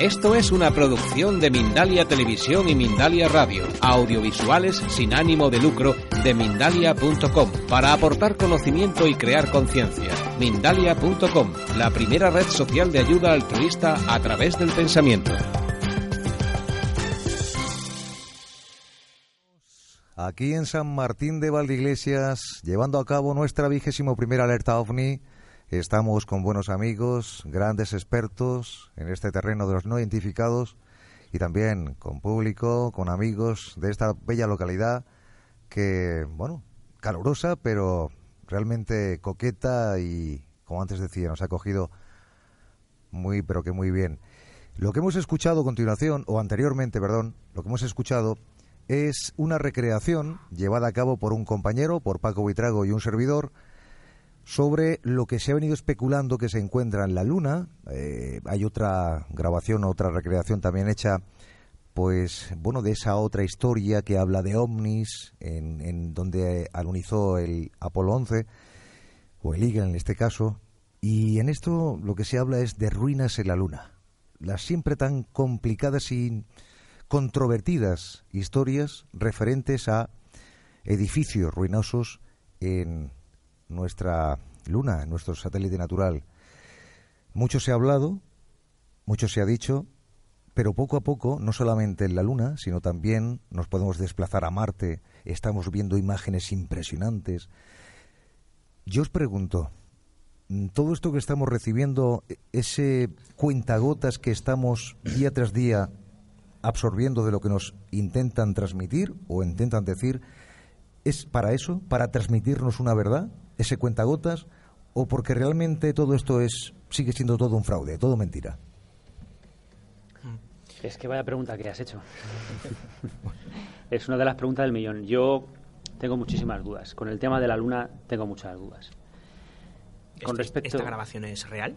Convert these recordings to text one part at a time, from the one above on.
Esto es una producción de Mindalia Televisión y Mindalia Radio, audiovisuales sin ánimo de lucro de mindalia.com, para aportar conocimiento y crear conciencia. Mindalia.com, la primera red social de ayuda altruista a través del pensamiento. Aquí en San Martín de Valdeiglesias, llevando a cabo nuestra vigésimo primera alerta OVNI, Estamos con buenos amigos, grandes expertos en este terreno de los no identificados y también con público, con amigos de esta bella localidad que, bueno, calurosa, pero realmente coqueta y, como antes decía, nos ha cogido muy, pero que muy bien. Lo que hemos escuchado a continuación, o anteriormente, perdón, lo que hemos escuchado es una recreación llevada a cabo por un compañero, por Paco Buitrago y un servidor, sobre lo que se ha venido especulando que se encuentra en la Luna. Eh, hay otra grabación, otra recreación también hecha, pues, bueno, de esa otra historia que habla de ovnis, en, donde alunizó el Apolo 11, o el Eagle en este caso. Y en esto lo que se habla es de ruinas en la Luna. Las siempre tan complicadas y controvertidas historias referentes a edificios ruinosos en nuestra luna, nuestro satélite natural. Mucho se ha hablado, mucho se ha dicho, pero poco a poco, no solamente en la Luna, sino también nos podemos desplazar a Marte, estamos viendo imágenes impresionantes. Yo os pregunto, todo esto que estamos recibiendo, ese cuentagotas que estamos día tras día absorbiendo de lo que nos intentan transmitir o intentan decir, ¿es para eso? ¿Para transmitirnos una verdad? Ese cuentagotas o porque realmente todo esto es sigue siendo todo un fraude, todo mentira? Es que vaya pregunta que has hecho. es una de las preguntas del millón. Yo tengo muchísimas dudas. Con el tema de la luna tengo muchas dudas. Con respecto... ¿Esta grabación es real?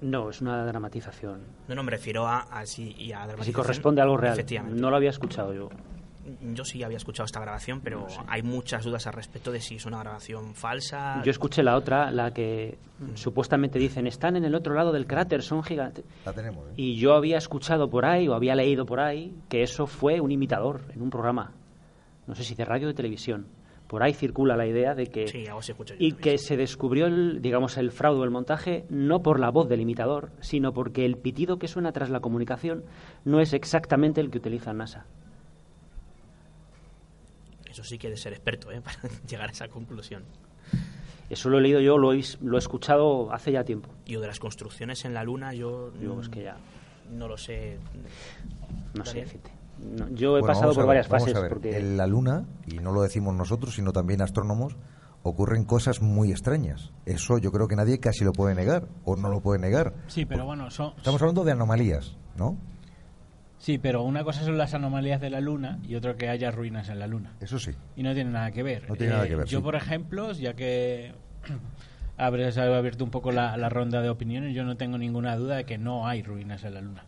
No, es una dramatización. No, no, me refiero a, a si y a Si corresponde a algo real. No lo había escuchado yo yo sí había escuchado esta grabación, pero hay muchas dudas al respecto de si es una grabación falsa. Yo escuché la otra, la que supuestamente dicen están en el otro lado del cráter, son gigantes. La tenemos. ¿eh? Y yo había escuchado por ahí o había leído por ahí que eso fue un imitador en un programa, no sé si de radio o de televisión. Por ahí circula la idea de que sí, y que se descubrió el, digamos el fraude o el montaje no por la voz del imitador, sino porque el pitido que suena tras la comunicación no es exactamente el que utiliza NASA. Eso sí que ser experto ¿eh? para llegar a esa conclusión. Eso lo he leído yo, lo he, lo he escuchado hace ya tiempo. Y de las construcciones en la Luna, yo, yo es que ya no lo sé. No sé yo he pasado por varias fases. Porque... En la Luna, y no lo decimos nosotros, sino también astrónomos, ocurren cosas muy extrañas. Eso yo creo que nadie casi lo puede negar, o no lo puede negar. Sí, pero bueno, Estamos hablando de anomalías, ¿no? Sí, pero una cosa son las anomalías de la Luna y otra que haya ruinas en la Luna. Eso sí. Y no tiene nada que ver. No tiene nada que ver. Yo, por ejemplo, ya que habréis abierto un poco la, ronda de opiniones, yo no tengo ninguna duda de que no hay ruinas en la Luna.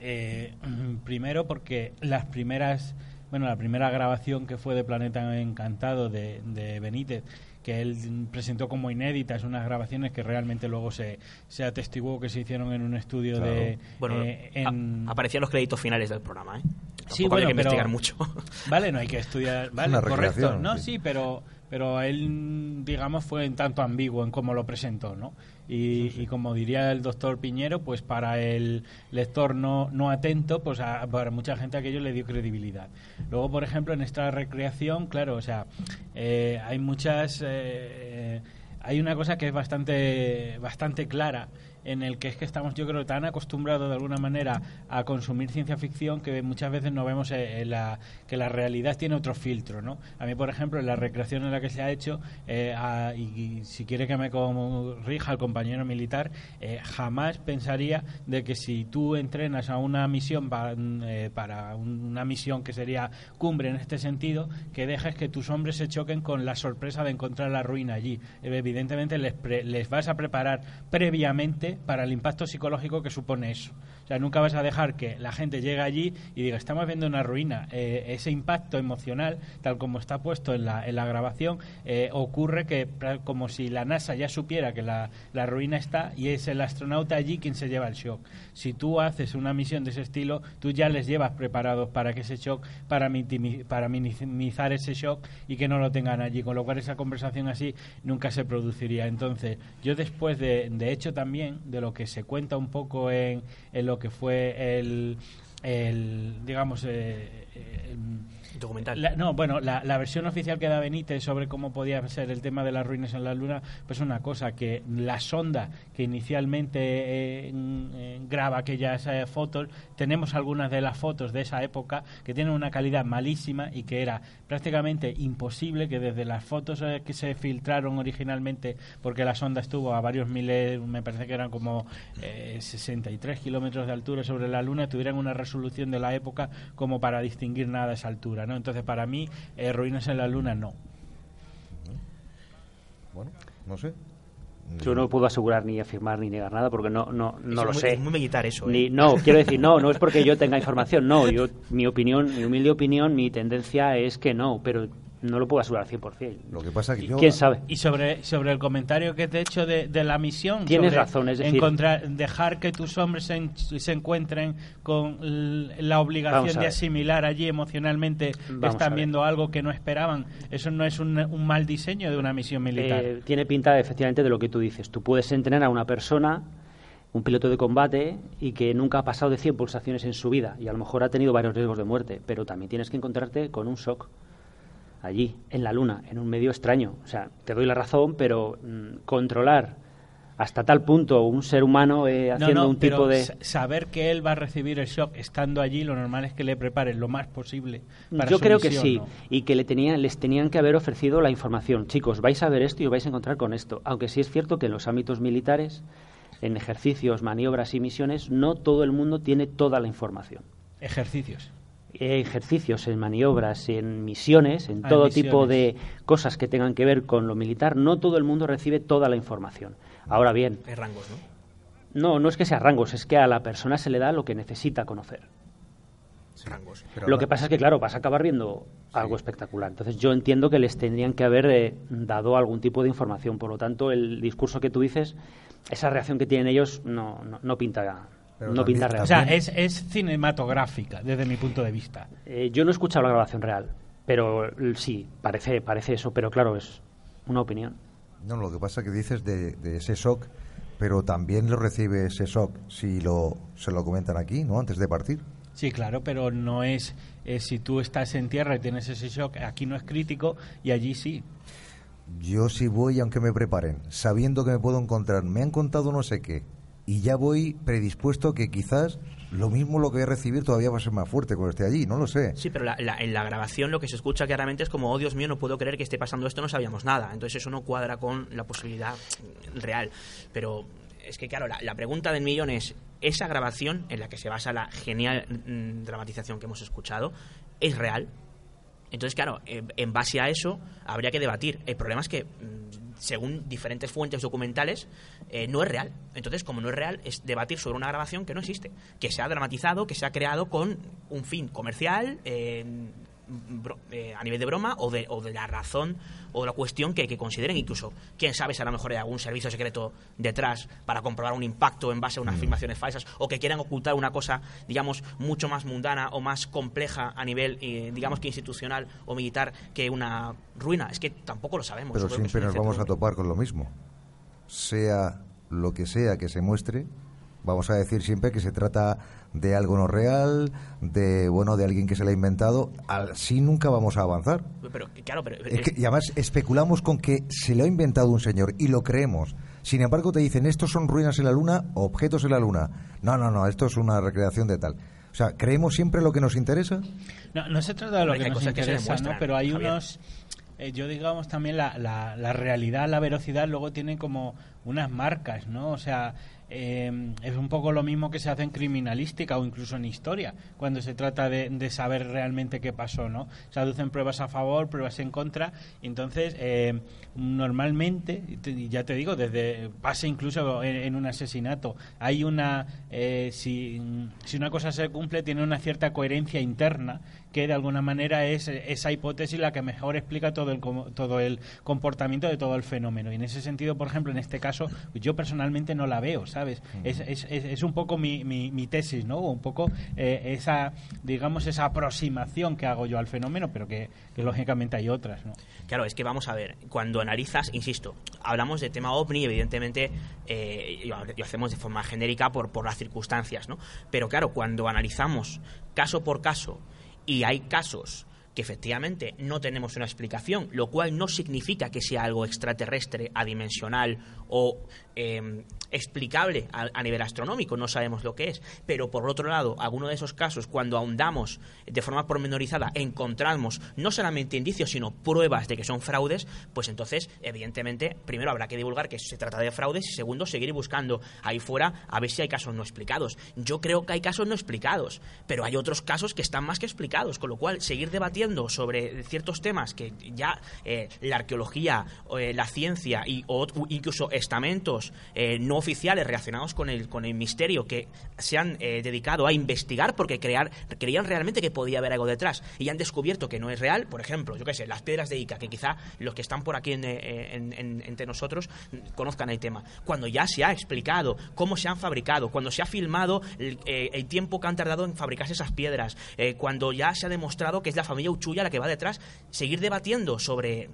Eh, primero porque las primeras, bueno, la primera grabación que fue de Planeta Encantado de, de Benítez que él presentó como inéditas, unas grabaciones que realmente luego se, se atestiguó que se hicieron en un estudio de... Bueno, eh, aparecían los créditos finales del programa, ¿eh? sí, bueno, hay que investigar mucho. Vale, no hay que estudiar... Vale, correcto. No, sí, pero pero él, digamos, fue en tanto ambiguo en cómo lo presentó, ¿no? Y, como diría el doctor Piñero, pues para el lector no, no atento, pues para mucha gente aquello le dio credibilidad. Luego, por ejemplo, en esta recreación, claro, o sea, eh, hay muchas... Eh, hay una cosa que es bastante, bastante clara en el que es que estamos, yo creo, tan acostumbrados de alguna manera a consumir ciencia ficción que muchas veces no vemos eh, la, que la realidad tiene otro filtro, ¿no? A mí, por ejemplo, en la recreación en la que se ha hecho, eh, y, si quiere que me corrija el compañero militar, eh, jamás pensaría de que si tú entrenas a una misión para una misión que sería cumbre en este sentido, que dejes que tus hombres se choquen con la sorpresa de encontrar la ruina allí. Evidentemente les, les vas a preparar previamente para el impacto psicológico que supone eso. Nunca vas a dejar que la gente llegue allí y diga, estamos viendo una ruina. Eh, ese impacto emocional, tal como está puesto en la, en la grabación, eh, ocurre que como si la NASA ya supiera que la, la, ruina está y es el astronauta allí quien se lleva el shock. Si tú haces una misión de ese estilo, tú ya les llevas preparados para que ese shock, para minimizar ese shock y que no lo tengan allí. Con lo cual esa conversación así nunca se produciría. Entonces, yo después de, de hecho también, de lo que se cuenta un poco en, en lo que fue el, el digamos, eh, eh, documental. no, bueno, la, la, versión oficial que da Benítez sobre cómo podía ser el tema de las ruinas en la Luna, pues una cosa, que la sonda que inicialmente eh, graba aquellas eh, fotos, tenemos algunas de las fotos de esa época que tienen una calidad malísima y que era prácticamente imposible que desde las fotos eh, que se filtraron originalmente, porque la sonda estuvo a varios miles, me parece que eran como 63 kilómetros de altura sobre la Luna, tuvieran una resolución de la época como para distinguir nada a esa altura. Entonces, para mí, eh, Ruinas en la Luna no. Bueno, no sé. Yo no puedo asegurar ni afirmar ni negar nada porque no no, no lo sé. Es muy militar eso. Ni, ¿eh? no, quiero decir, no, no es porque yo tenga información, no. Yo, mi opinión, mi humilde opinión, mi tendencia es que no, pero no lo puedo asegurar 100%. Lo que pasa que yo... ¿Quién sabe? Y sobre, sobre el comentario que te he hecho de, de la misión... Tienes razón, es decir... Encontrar, dejar que tus hombres se, se encuentren con la obligación de asimilar allí emocionalmente que están viendo algo que no esperaban. Eso no es un, un mal diseño de una misión militar. Eh, tiene pinta, efectivamente, de lo que tú dices. Tú puedes entrenar a una persona un piloto de combate y que nunca ha pasado de 100 pulsaciones en su vida y a lo mejor ha tenido varios riesgos de muerte, pero también tienes que encontrarte con un shock allí, en la Luna, en un medio extraño. O sea, te doy la razón, pero mm, controlar hasta tal punto un ser humano eh, haciendo un tipo de saber que él va a recibir el shock estando allí lo normal es que le preparen lo más posible para yo creo que sí y que le tenían les tenían que haber ofrecido la información. Chicos vais a ver esto y os vais a encontrar con esto. Aunque sí es cierto que en los ámbitos militares en ejercicios maniobras y misiones no todo el mundo tiene toda la información. Ejercicios ejercicios, en maniobras, en misiones, en ah, todo tipo de cosas que tengan que ver con lo militar, no todo el mundo recibe toda la información. Ahora bien... Hay rangos, ¿no? No, no es que sea rangos, es que a la persona se le da lo que necesita conocer. rangos. lo que pasa es que, claro, vas a acabar viendo algo espectacular. Entonces, yo entiendo que les tendrían que haber eh, dado algún tipo de información. Por lo tanto, el discurso que tú dices, esa reacción que tienen ellos, no, no, no pinta no pinta real. O sea, es, cinematográfica desde mi punto de vista. Eh, yo no he escuchado la grabación real, pero sí, parece, parece eso, pero claro, es una opinión. No, lo que pasa es que dices de, ese shock, pero también lo recibe ese shock si lo, se lo comentan aquí, ¿no? Antes de partir. Sí, claro, pero no es eh, si tú estás en tierra y tienes ese shock, aquí no es crítico y allí sí. Yo sí voy aunque me preparen, sabiendo que me puedo encontrar. Me han contado no sé qué, y ya voy predispuesto que quizás lo mismo lo que voy a recibir todavía va a ser más fuerte cuando esté allí, no lo sé. Sí, pero en la grabación lo que se escucha claramente es como, oh Dios mío, no puedo creer que esté pasando esto, no sabíamos nada. Entonces eso no cuadra con la posibilidad real. Pero es que, claro, la, pregunta del millón es, ¿esa grabación en la que se basa la genial mm, dramatización que hemos escuchado es real? Entonces, claro, en base a eso habría que debatir. El problema es que mm, según diferentes fuentes documentales, eh, no es real. Entonces, como no es real, es debatir sobre una grabación que no existe, que se ha dramatizado, que se ha creado con un fin comercial, eh, eh, a nivel de broma o de, o de la razón o la cuestión que, que, consideren. Incluso quién sabe si a lo mejor hay algún servicio secreto detrás para comprobar un impacto en base a unas mm. afirmaciones falsas o que quieran ocultar una cosa digamos mucho más mundana o más compleja a nivel digamos que institucional o militar que una ruina. Es que tampoco lo sabemos. Pero siempre nos vamos a topar con lo mismo. Sea lo que sea que se muestre vamos a decir siempre que se trata de algo no real, de bueno, de alguien que se lo ha inventado, así nunca vamos a avanzar. Pero, claro, pero, y además especulamos con que se lo ha inventado un señor y lo creemos. Sin embargo, te dicen, estos son ruinas en la Luna, objetos en la Luna. No, no, no, esto es una recreación de tal. O sea, ¿creemos siempre lo que nos interesa? No, no se trata de lo que nos interesa, ¿no? Pero hay unos... Eh, yo digamos también la, la, la realidad, la velocidad luego tiene como unas marcas, ¿no? O sea, eh, es un poco lo mismo que se hace en criminalística o incluso en historia, cuando se trata de, saber realmente qué pasó, ¿no? Se aducen pruebas a favor, pruebas en contra, entonces eh, normalmente, ya te digo, desde pasa incluso en, un asesinato, hay una, eh, si, si una cosa se cumple, tiene una cierta coherencia interna que de alguna manera es esa hipótesis la que mejor explica todo el, todo el comportamiento de todo el fenómeno. Y en ese sentido, por ejemplo, en este caso, yo personalmente no la veo, ¿sabes? Es, es, es, un poco mi, mi, tesis, ¿no? Un poco eh, esa, digamos, esa aproximación que hago yo al fenómeno, pero que, lógicamente hay otras, ¿no? Claro, es que vamos a ver, cuando analizas, insisto, hablamos de tema OVNI, evidentemente eh, lo hacemos de forma genérica por, por las circunstancias, ¿no? Pero claro, cuando analizamos caso por caso y hay casos que efectivamente no tenemos una explicación, lo cual no significa que sea algo extraterrestre, adimensional o em, explicable a, nivel astronómico, no sabemos lo que es. Pero por otro lado, alguno de esos casos, cuando ahondamos de forma pormenorizada, encontramos no solamente indicios, sino pruebas de que son fraudes, pues entonces, evidentemente, primero habrá que divulgar que se trata de fraudes y segundo, seguir buscando ahí fuera a ver si hay casos no explicados. Yo creo que hay casos no explicados, pero hay otros casos que están más que explicados, con lo cual seguir debatiendo sobre ciertos temas que ya eh, la arqueología, eh, la ciencia y o, incluso estamentos eh, no oficiales relacionados con el, con el misterio que se han eh, dedicado a investigar porque crear, creían realmente que podía haber algo detrás y han descubierto que no es real. Por ejemplo, yo qué sé, las piedras de Ica, que quizá los que están por aquí eh, entre nosotros conozcan el tema. Cuando ya se ha explicado cómo se han fabricado, cuando se ha filmado el, el tiempo que han tardado en fabricarse esas piedras, cuando ya se ha demostrado que es la familia Uchuya la que va detrás, seguir debatiendo sobre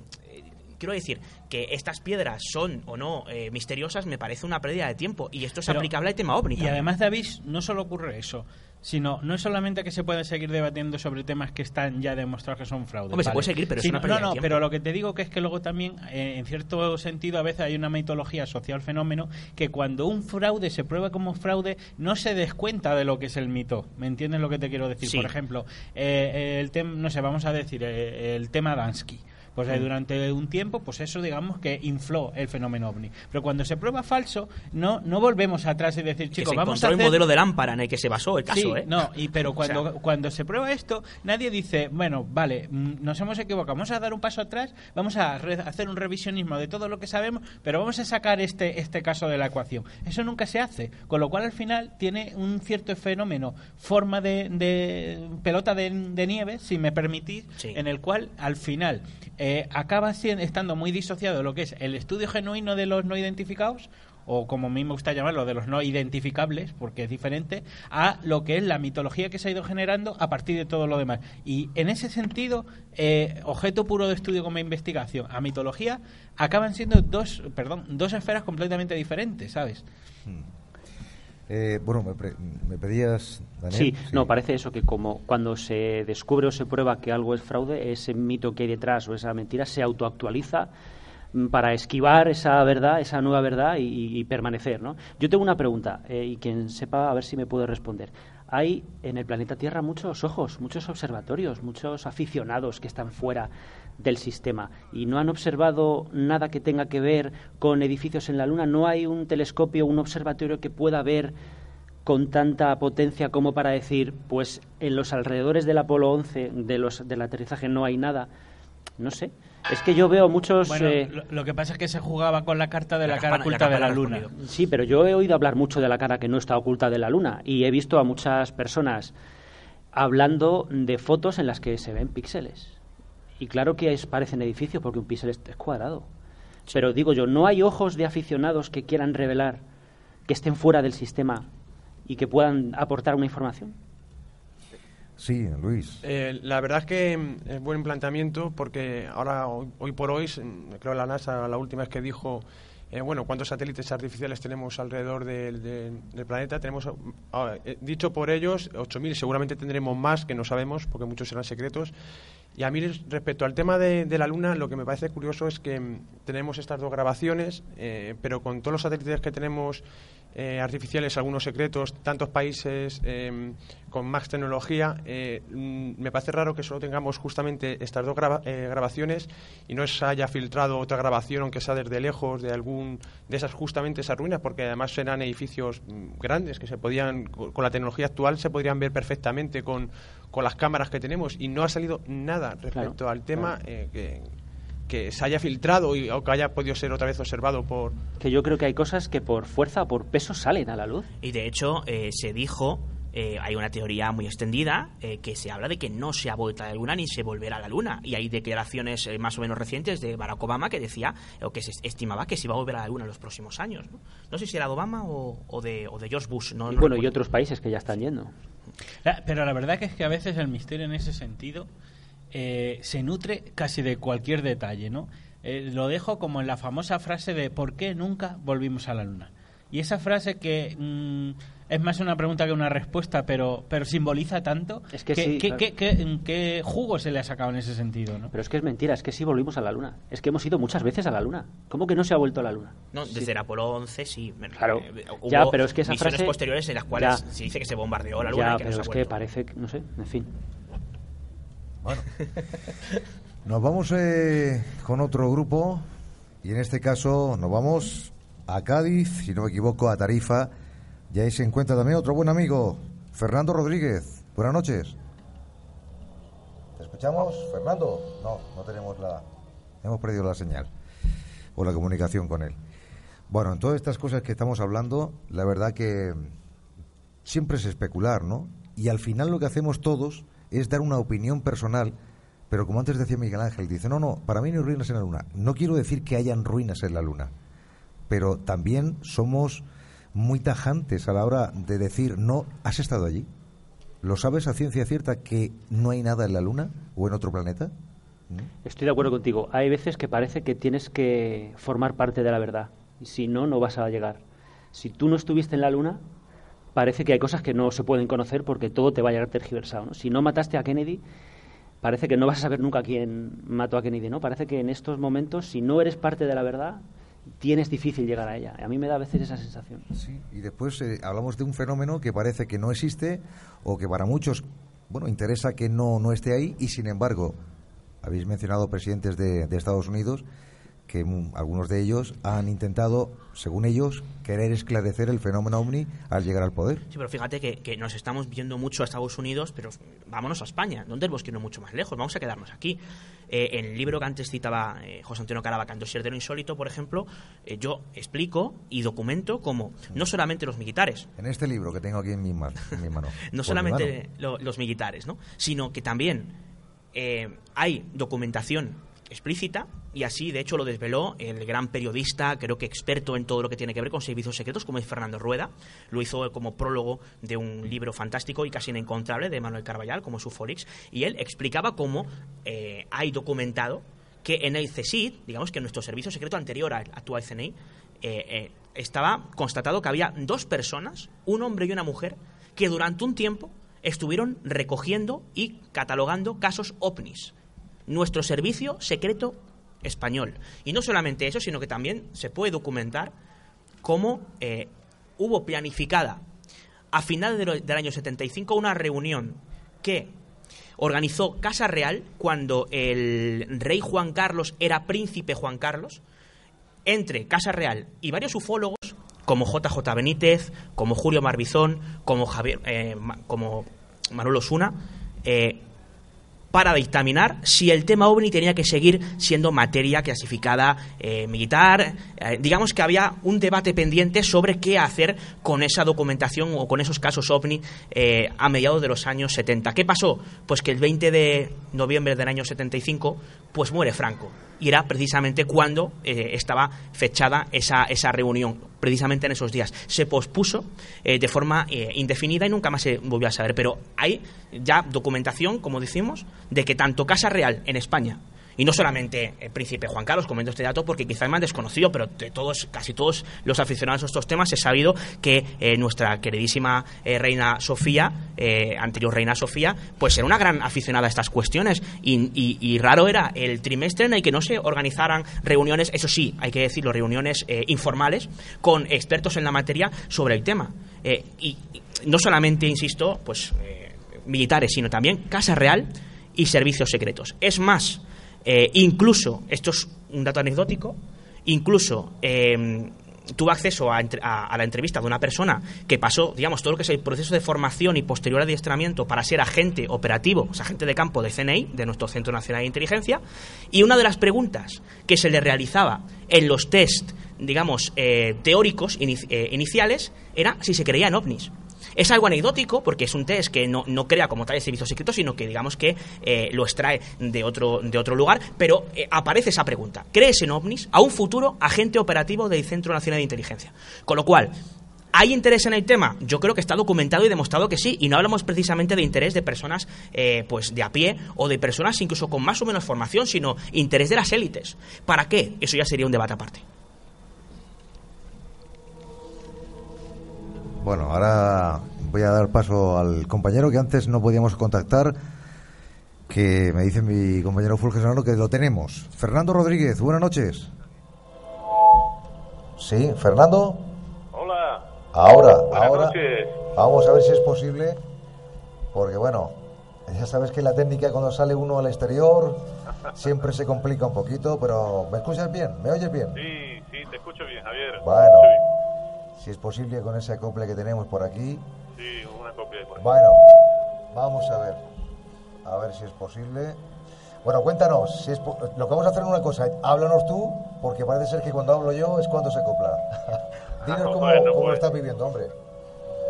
quiero decir que estas piedras son o no eh, misteriosas me parece una pérdida de tiempo y esto es aplicable al tema ovni. Y además, David, no solo ocurre eso sino no es solamente que se puede seguir debatiendo sobre temas que están ya demostrados que son fraudes. Hombre, se puede seguir, pero es una No, no, pero lo que te digo que es que luego también, eh, en cierto sentido, a veces hay una mitología social fenómeno que cuando un fraude se prueba como fraude, no se descuenta de lo que es el mito. ¿Me entiendes lo que te quiero decir? Por ejemplo, eh, el tema, no sé, vamos a decir, el tema Dansky. Pues mm. durante un tiempo, pues eso digamos que infló el fenómeno ovni. Pero cuando se prueba falso, no no volvemos atrás y decir, chicos, vamos a hacer... el modelo de lámpara en el que se basó el caso, ¿eh? No, y, pero cuando, cuando se prueba esto, nadie dice, bueno, vale, mm, nos hemos equivocado, vamos a dar un paso atrás, vamos a hacer un revisionismo de todo lo que sabemos, pero vamos a sacar este, este caso de la ecuación. Eso nunca se hace, con lo cual al final tiene un cierto fenómeno, forma de, pelota de, nieve, si me permitís, en el cual al final eh, acaba siendo, estando muy disociado lo que es el estudio genuino de los no identificados o como a mí me gusta llamarlo, de los no identificables, porque es diferente, a lo que es la mitología que se ha ido generando a partir de todo lo demás. Y en ese sentido, eh, objeto puro de estudio como investigación a mitología acaban siendo dos, perdón, dos esferas completamente diferentes, ¿sabes? Hmm. Eh, bueno, me, pedías, Sí, no, parece eso, que como cuando se descubre o se prueba que algo es fraude, ese mito que hay detrás o esa mentira se autoactualiza mm, para esquivar esa verdad, esa nueva verdad y, permanecer, ¿no? Yo tengo una pregunta eh, y quien sepa a ver si me puede responder. Hay en el planeta Tierra muchos ojos, muchos observatorios, muchos aficionados que están fuera del sistema y no han observado nada que tenga que ver con edificios en la Luna. No hay un telescopio, un observatorio que pueda ver con tanta potencia como para decir, pues en los alrededores del Apolo 11, de los, del aterrizaje, no hay nada. No sé. Es que yo veo muchos. Eh, lo, que pasa es que se jugaba con la carta de la, cara oculta de la luna. Sí, pero yo he oído hablar mucho de la cara que no está oculta de la luna y he visto a muchas personas hablando de fotos en las que se ven píxeles. Y claro que es, parecen edificios porque un píxel es, cuadrado. Pero digo yo, ¿no hay ojos de aficionados que quieran revelar, que estén fuera del sistema y que puedan aportar una información? Sí, Luis. Eh, la verdad es que es buen planteamiento porque ahora, hoy, por hoy, creo la NASA la última vez que dijo eh, bueno, cuántos satélites artificiales tenemos alrededor del, planeta. Tenemos, ah, eh, dicho por ellos, 8.000. Seguramente tendremos más que no sabemos, porque muchos serán secretos. Y a mí, respecto al tema de, de la Luna, lo que me parece curioso es que mm, tenemos estas dos grabaciones, pero con todos los satélites que tenemos eh, artificiales, algunos secretos, tantos países eh, con más tecnología, eh, mm, me parece raro que solo tengamos justamente estas dos graba- eh, grabaciones y no se haya filtrado otra grabación, aunque sea desde lejos, de algún de esas justamente esas ruinas, porque además serán edificios mm, grandes que se podían, co- con la tecnología actual, se podrían ver perfectamente con, con las cámaras que tenemos y no ha salido nada respecto Claro, al tema claro. eh, que, que se haya filtrado y, o que haya podido ser otra vez observado por, Que yo creo que hay cosas que por fuerza o por peso salen a la luz. Y de hecho, eh, se dijo, eh, hay una teoría muy extendida eh, que se habla de que no se ha vuelto a la Luna ni se volverá a la Luna. Y hay declaraciones eh, más o menos recientes de Barack Obama que decía, o que se estimaba que se iba a volver a la Luna en los próximos años. No, No sé si era de Obama o, o de, o de George Bush. No, y no bueno, y recuerdo. otros países que ya están yendo. Ah, Pero la verdad que es que a veces el misterio en ese sentido eh, se nutre casi de cualquier detalle, ¿no? Eh, lo dejo como en la famosa frase de ¿por qué nunca volvimos a la luna? Y esa frase que mm, es más una pregunta que una respuesta, pero, pero simboliza tanto. Es que ¿qué, sí, qué- claro. qué- qué- qué jugo se le ha sacado en ese sentido, ¿no? Pero es que es mentira, es que sí volvimos a la Luna. Es que hemos ido muchas veces a la Luna. ¿Cómo que no se ha vuelto a la Luna? No, Sí. desde el Apolo 11 sí. Claro. Eh, hubo Ya, pero es que esa misiones frase- posteriores en las cuales Ya. se dice que se bombardeó la Luna Ya, y que no pero se ha es que parece, que- no sé, en fin. Bueno, nos vamos eh, con otro grupo y en este caso nos vamos a Cádiz, si no me equivoco, a Tarifa. Y ahí se encuentra también otro buen amigo, Fernando Rodríguez. Buenas noches. ¿Te escuchamos, Fernando? No, no tenemos la... Hemos perdido la señal o la comunicación con él. Bueno, en todas estas cosas que estamos hablando, la verdad que siempre es especular, ¿no? Y al final lo que hacemos todos es dar una opinión personal, pero como antes decía Miguel Ángel, dice, no, no, para mí no hay ruinas en la Luna. No quiero decir que hayan ruinas en la Luna, pero también somos muy tajantes a la hora de decir, no, ¿has estado allí? ¿Lo sabes a ciencia cierta que no hay nada en la Luna o en otro planeta? ¿Mm? Estoy de acuerdo contigo. Hay veces que parece que tienes que formar parte de la verdad. Y si no, no vas a llegar. Si tú no estuviste en la Luna, parece que hay cosas que no se pueden conocer porque todo te va a llegar tergiversado. ¿no? Si no mataste a Kennedy, parece que no vas a saber nunca quién mató a Kennedy. ¿no? Parece que en estos momentos, si no eres parte de la verdad, tienes difícil llegar a ella. A mí me da a veces esa sensación. Sí, y después eh, hablamos de un fenómeno que parece que no existe o que para muchos, bueno, interesa que no, no esté ahí y sin embargo, habéis mencionado presidentes de, de Estados Unidos que mm, algunos de ellos han intentado, según ellos, querer esclarecer el fenómeno ovni al llegar al poder. Sí, pero fíjate que, que nos estamos viendo mucho a Estados Unidos, pero vámonos a España. No tenemos que irnos mucho más lejos, vamos a quedarnos aquí. Eh, en el libro que antes citaba eh, José Antonio Caravaca, en Dossier de lo Insólito, por ejemplo, eh, yo explico y documento cómo no solamente los militares, En este libro que tengo aquí en mi, ma- en mi mano. no solamente mano. lo- los militares, ¿no? sino que también hay documentación explícita y así de hecho lo desveló el gran periodista creo que experto en todo lo que tiene que ver con servicios secretos como es Fernando Rueda lo hizo como prólogo de un libro fantástico y casi inencontrable de Manuel Carballal como su Folix y él explicaba cómo eh, hay documentado que en el CSID, digamos que nuestro servicio secreto anterior al actual CNI, eh, eh, estaba constatado que había dos personas, un hombre y una mujer, que durante un tiempo estuvieron recogiendo y catalogando casos ovnis. Nuestro servicio secreto español. Y no solamente eso, sino que también se puede documentar cómo eh, hubo planificada a finales de del año 75 una reunión que organizó Casa Real cuando el rey Juan Carlos era príncipe Juan Carlos, entre Casa Real y varios ufólogos, como JJ Benítez, como Julio Marbizón, como, Javier, eh, como Manuel Osuna, eh, para dictaminar si el tema ovni tenía que seguir siendo materia clasificada eh, militar. Eh, digamos que había un debate pendiente sobre qué hacer con esa documentación o con esos casos ovni eh, a mediados de los años 70. ¿Qué pasó? Pues que el 20 de noviembre del año 75 pues muere Franco. Y era precisamente cuando eh, estaba fechada esa, esa reunión, precisamente en esos días. Se pospuso eh, de forma eh, indefinida y nunca más se volvió a saber. Pero hay ya documentación, como decimos, de que tanto Casa Real en España Y no solamente el príncipe Juan Carlos, comento este dato porque quizás es más desconocido, pero de todos, casi todos los aficionados a estos temas he sabido que eh, nuestra queridísima eh, reina Sofía, eh, anterior reina Sofía, pues era una gran aficionada a estas cuestiones y, y, raro era el trimestre en el que no se organizaran reuniones, eso sí, hay que decirlo, reuniones informales con expertos en la materia sobre el tema. y, no solamente, insisto, pues militares, sino también Casa Real y servicios secretos. Es más, eh, incluso, esto es un dato anecdótico, incluso eh, acceso a, la entrevista de una persona que pasó, digamos, todo lo que es el proceso de formación y posterior adiestramiento para ser agente operativo, o sea, agente de campo de CNI, de nuestro Centro Nacional de Inteligencia, y una de las preguntas que se le realizaba en los test, digamos, eh, teóricos iniciales era si se creía en ovnis. Es algo anecdótico porque es un test que no, crea como tal el servicio secreto, sino que digamos que eh, lo extrae de otro, de otro lugar, pero eh, aparece esa pregunta. ¿Crees en ovnis a un futuro agente operativo del Centro Nacional de Inteligencia? Con lo cual, ¿Hay interés en el tema? Yo creo que está documentado y demostrado que sí, y no hablamos precisamente de interés de personas eh, pues de a pie o de personas incluso con más o menos formación, sino interés de las élites. ¿Para qué? Eso ya sería un debate aparte. Bueno, ahora voy a dar paso al compañero que antes no podíamos contactar, que me dice mi compañero Fulgencio que lo tenemos. Fernando Rodríguez, buenas noches. Sí, Fernando. Hola. Ahora, ahora. Vamos a ver si es posible, porque bueno, ya sabes que la técnica cuando sale uno al exterior siempre se complica un poquito, pero ¿me escuchas bien? ¿Me oyes bien? Sí, sí, te escucho bien, Javier. Bueno si es posible con ese acople que tenemos por aquí. Sí, una copia por Bueno, vamos a ver, a ver si es posible. Bueno, cuéntanos, si es lo que vamos a hacer es una cosa, háblanos tú, porque parece ser que cuando hablo yo es cuando se copla. Dinos cómo, cómo pues. estás viviendo, hombre.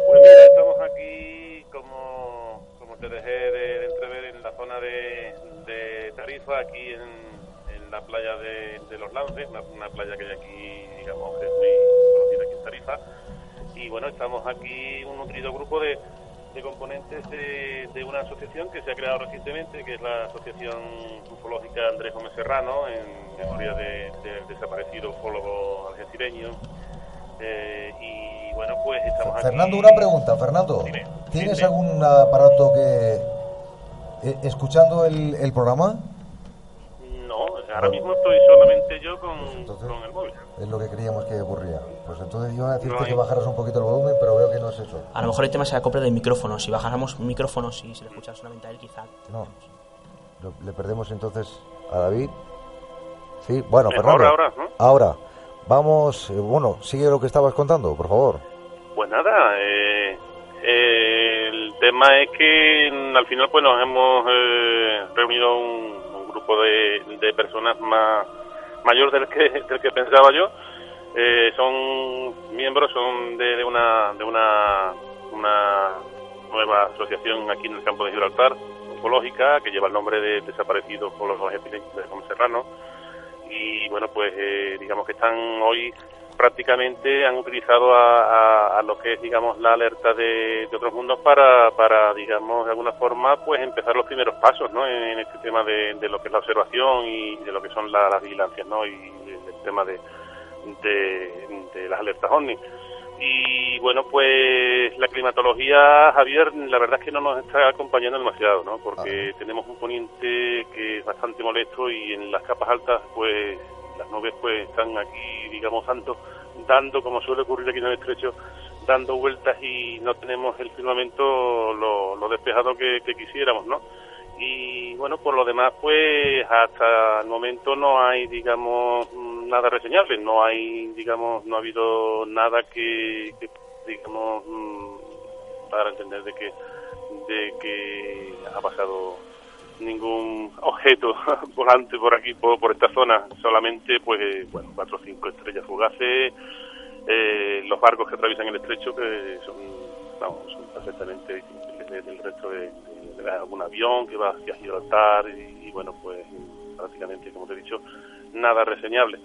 Pues mira, estamos aquí, como, como te dejé de, entrever, en la zona de, de Tarifa, aquí en, la playa de, Los Lances, una, playa que hay aquí, digamos, que es muy aquí en Tarifa. Y bueno, estamos aquí un nutrido grupo de, componentes de, una asociación que se ha creado recientemente, que es la Asociación Ufológica Andrés Gómez Serrano, en memoria del desaparecido ufólogo algecireño. Eh, y bueno, pues estamos Fernando, una pregunta, Fernando. ¿Tienes algún aparato que... Eh, escuchando el, el programa? Ahora mismo estoy solamente yo con, el móvil. Es lo que creíamos que ocurría. Pues entonces yo iba a decirte que bajaras un poquito el volumen, pero veo que no es eso. A lo mejor el tema se acopla del micrófono. Si bajáramos micrófonos y si le escuchas solamente a él, quizá. No. Le perdemos entonces a David. Sí, bueno, Fernando. Ahora, ahora. Vamos, eh, bueno, sigue lo que estabas contando, por favor. Pues nada, eh, eh, el tema es que al final pues nos hemos reunido un, de, personas más mayor del que, del que pensaba yo. Eh, son miembros son de, una de una, una nueva asociación aquí en el campo de Gibraltar, ufológica, que lleva el nombre de Desaparecidos por los Epidémicos de Serrano. Y bueno, pues eh, digamos que están hoy prácticamente han utilizado a, lo que es, digamos, la alerta de, otros mundos para, para, digamos, de alguna forma, pues empezar los primeros pasos, ¿no? En, este tema de, lo que es la observación y de lo que son las vigilancias, ¿no? Y el tema de, de, las alertas OVNI. Y bueno, pues la climatología, Javier, la verdad es que no nos está acompañando demasiado, ¿no? Porque tenemos un poniente que es bastante molesto y en las capas altas, pues las nubes pues están aquí, digamos, tanto dando, como suele ocurrir aquí en el estrecho, dando vueltas y no tenemos el firmamento lo, despejado que, quisiéramos, ¿no? Y bueno, por lo demás, pues hasta el momento no hay, digamos, nada reseñable, no hay, digamos, no ha habido nada que, digamos, mm, para entender de que, de que ha pasado ningún objeto volante por aquí, por, esta zona, solamente pues bueno, cuatro o cinco estrellas fugaces, eh, los barcos que atraviesan el estrecho que son, vamos, son perfectamente distinguibles del resto de, algún avión que va hacia Gibraltar y, bueno, pues prácticamente, como te he dicho, nada reseñable.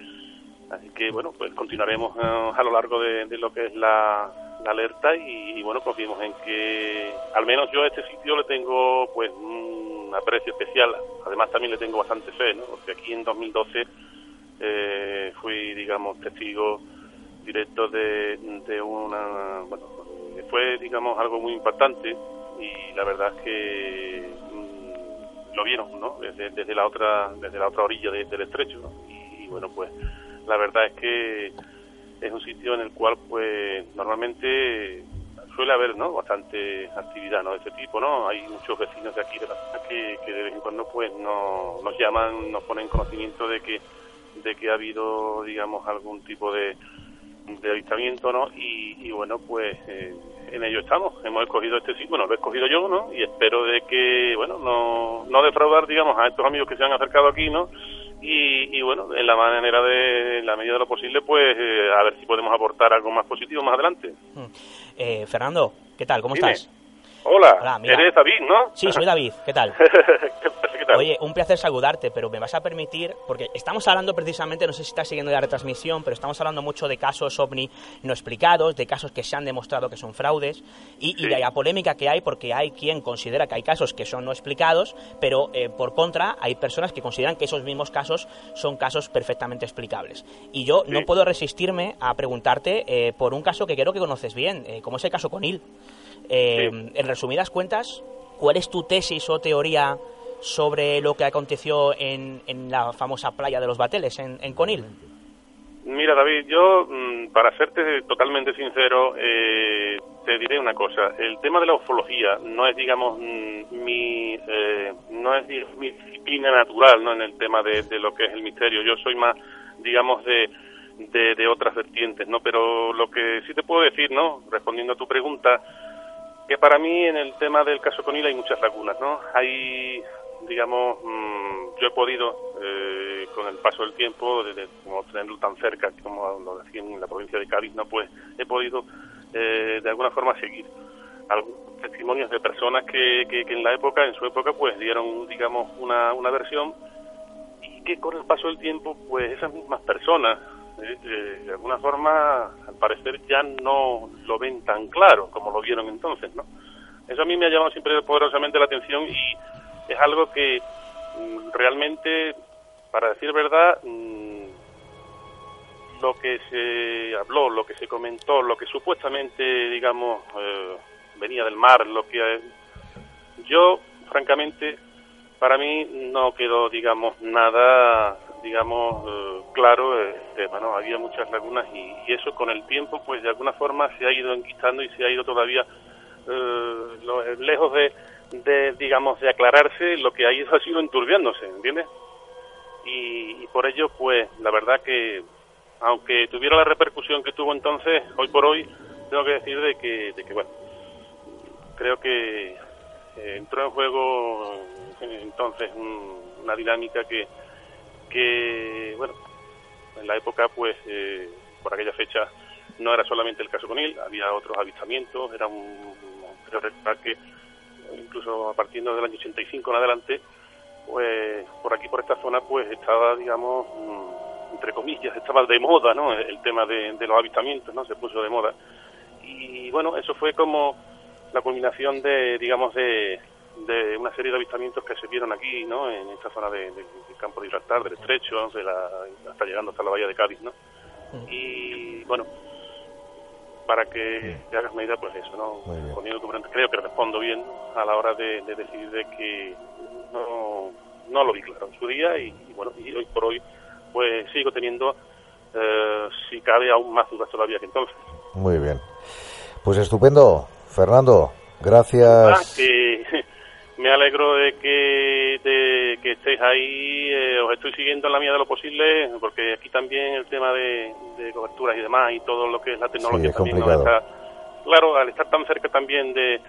Así que bueno, pues continuaremos eh, a lo largo de, lo que es la, alerta y, bueno, confiemos en que al menos yo a este sitio le tengo pues un aprecio especial. Además también le tengo bastante fe, ¿no? Porque aquí en 2012 eh, fui, digamos, testigo directo de, una, bueno, fue, digamos, algo muy impactante y la verdad es que mm, lo vieron, ¿no? Desde, desde, la otra, desde la otra orilla del estrecho, y, bueno, pues la verdad es que es un sitio en el cual, pues, normalmente suele haber, ¿no? Bastante actividad, ¿no? De ese tipo, ¿no? Hay muchos vecinos de aquí de la zona que, que de vez en cuando, pues, no, nos llaman, nos ponen conocimiento de que de que ha habido, digamos, algún tipo de, de avistamiento, ¿no? Y, bueno, pues eh, en ello estamos. Hemos escogido este sitio, bueno, lo he escogido yo, ¿no? Y espero de que, bueno, no, no defraudar, digamos, a estos amigos que se han acercado aquí, ¿no? Y, bueno, en la manera de, en la medida de lo posible, pues eh, a ver si podemos aportar algo más positivo más adelante. Mm. Eh, Fernando, ¿qué tal? ¿Cómo estás? Hola, eres David, ¿no? Sí, soy David, ¿qué tal? Oye, un placer saludarte, pero me vas a permitir, porque estamos hablando precisamente, no sé si estás siguiendo la retransmisión, pero estamos hablando mucho de casos ovni no explicados, de casos que se han demostrado que son fraudes, y, de la polémica que hay, porque hay quien considera que hay casos que son no explicados, pero eh, por contra hay personas que consideran que esos mismos casos son casos perfectamente explicables. Y yo no puedo resistirme a preguntarte eh, por un caso que creo que conoces bien, eh, como es el caso con Il. En resumidas cuentas, ¿cuál es tu tesis o teoría sobre lo que aconteció en, en la famosa playa de los Bateles, en, Conil? Mira, David, yo, mm, para serte totalmente sincero, eh, te diré una cosa. El tema de la ufología no es, digamos, mm, mi, eh, no es mi disciplina natural, ¿no? En el tema de, lo que es el misterio. Yo soy más, digamos, de, de, de, otras vertientes, ¿no? Pero lo que sí te puedo decir, ¿no? Respondiendo a tu pregunta, que para mí en el tema del caso Conil hay muchas lagunas, ¿no? Hay digamos, mm, yo he podido, eh, con el paso del tiempo, desde, como tenerlo tan cerca como lo decía en la provincia de Cádiz, no, pues he podido eh, de alguna forma seguir algunos testimonios de personas que, que, en la época, en su época, pues dieron, digamos, una, una versión y que con el paso del tiempo, pues esas mismas personas, eh, de alguna forma, al parecer ya no lo ven tan claro como lo vieron entonces, ¿no? Eso a mí me ha llamado siempre poderosamente la atención y es algo que mm, realmente, para decir verdad, mm, lo que se habló, lo que se comentó, lo que supuestamente, digamos, eh, venía del mar, lo que yo, francamente, para mí no quedó, digamos, nada, digamos, eh, claro el tema, ¿no? Había muchas lagunas y, eso con el tiempo, pues de alguna forma se ha ido enquistando y se ha ido todavía eh, lejos de de, digamos, de aclararse, lo que ahí ha sido enturbiándose, ¿entiendes? Y, por ello, pues, la verdad que, aunque tuviera la repercusión que tuvo entonces, hoy por hoy, tengo que decir de que, de que bueno, creo que eh, entró en juego entonces una dinámica que, que, bueno, en la época, pues, eh, por aquella fecha, no era solamente el caso con él, había otros avistamientos, era un, creo que incluso a partir del año 85 en adelante, pues por aquí, por esta zona, pues estaba, digamos, mm, entre comillas, estaba de moda, ¿no? El tema de, los avistamientos, ¿no? Se puso de moda. Y bueno, eso fue como la culminación de, digamos, de, de una serie de avistamientos que se vieron aquí, ¿no? En esta zona de, del campo de Gibraltar, del Estrecho, de la, hasta llegando hasta la bahía de Cádiz, ¿no? Mm. Y bueno, para que te hagas medida, pues eso, ¿no? Poniendo tu creo que respondo bien a la hora de, decidir de que no, no lo vi claro en su día y, bueno, y hoy por hoy pues sigo teniendo, eh, si cabe, aún más dudas todavía que entonces. Muy bien. Pues estupendo, Fernando. Gracias. Ah, me alegro de que, de que estéis ahí, eh, os estoy siguiendo en la medida de lo posible, porque aquí también el tema de, coberturas y demás y todo lo que es la tecnología también está, claro, al estar tan cerca también de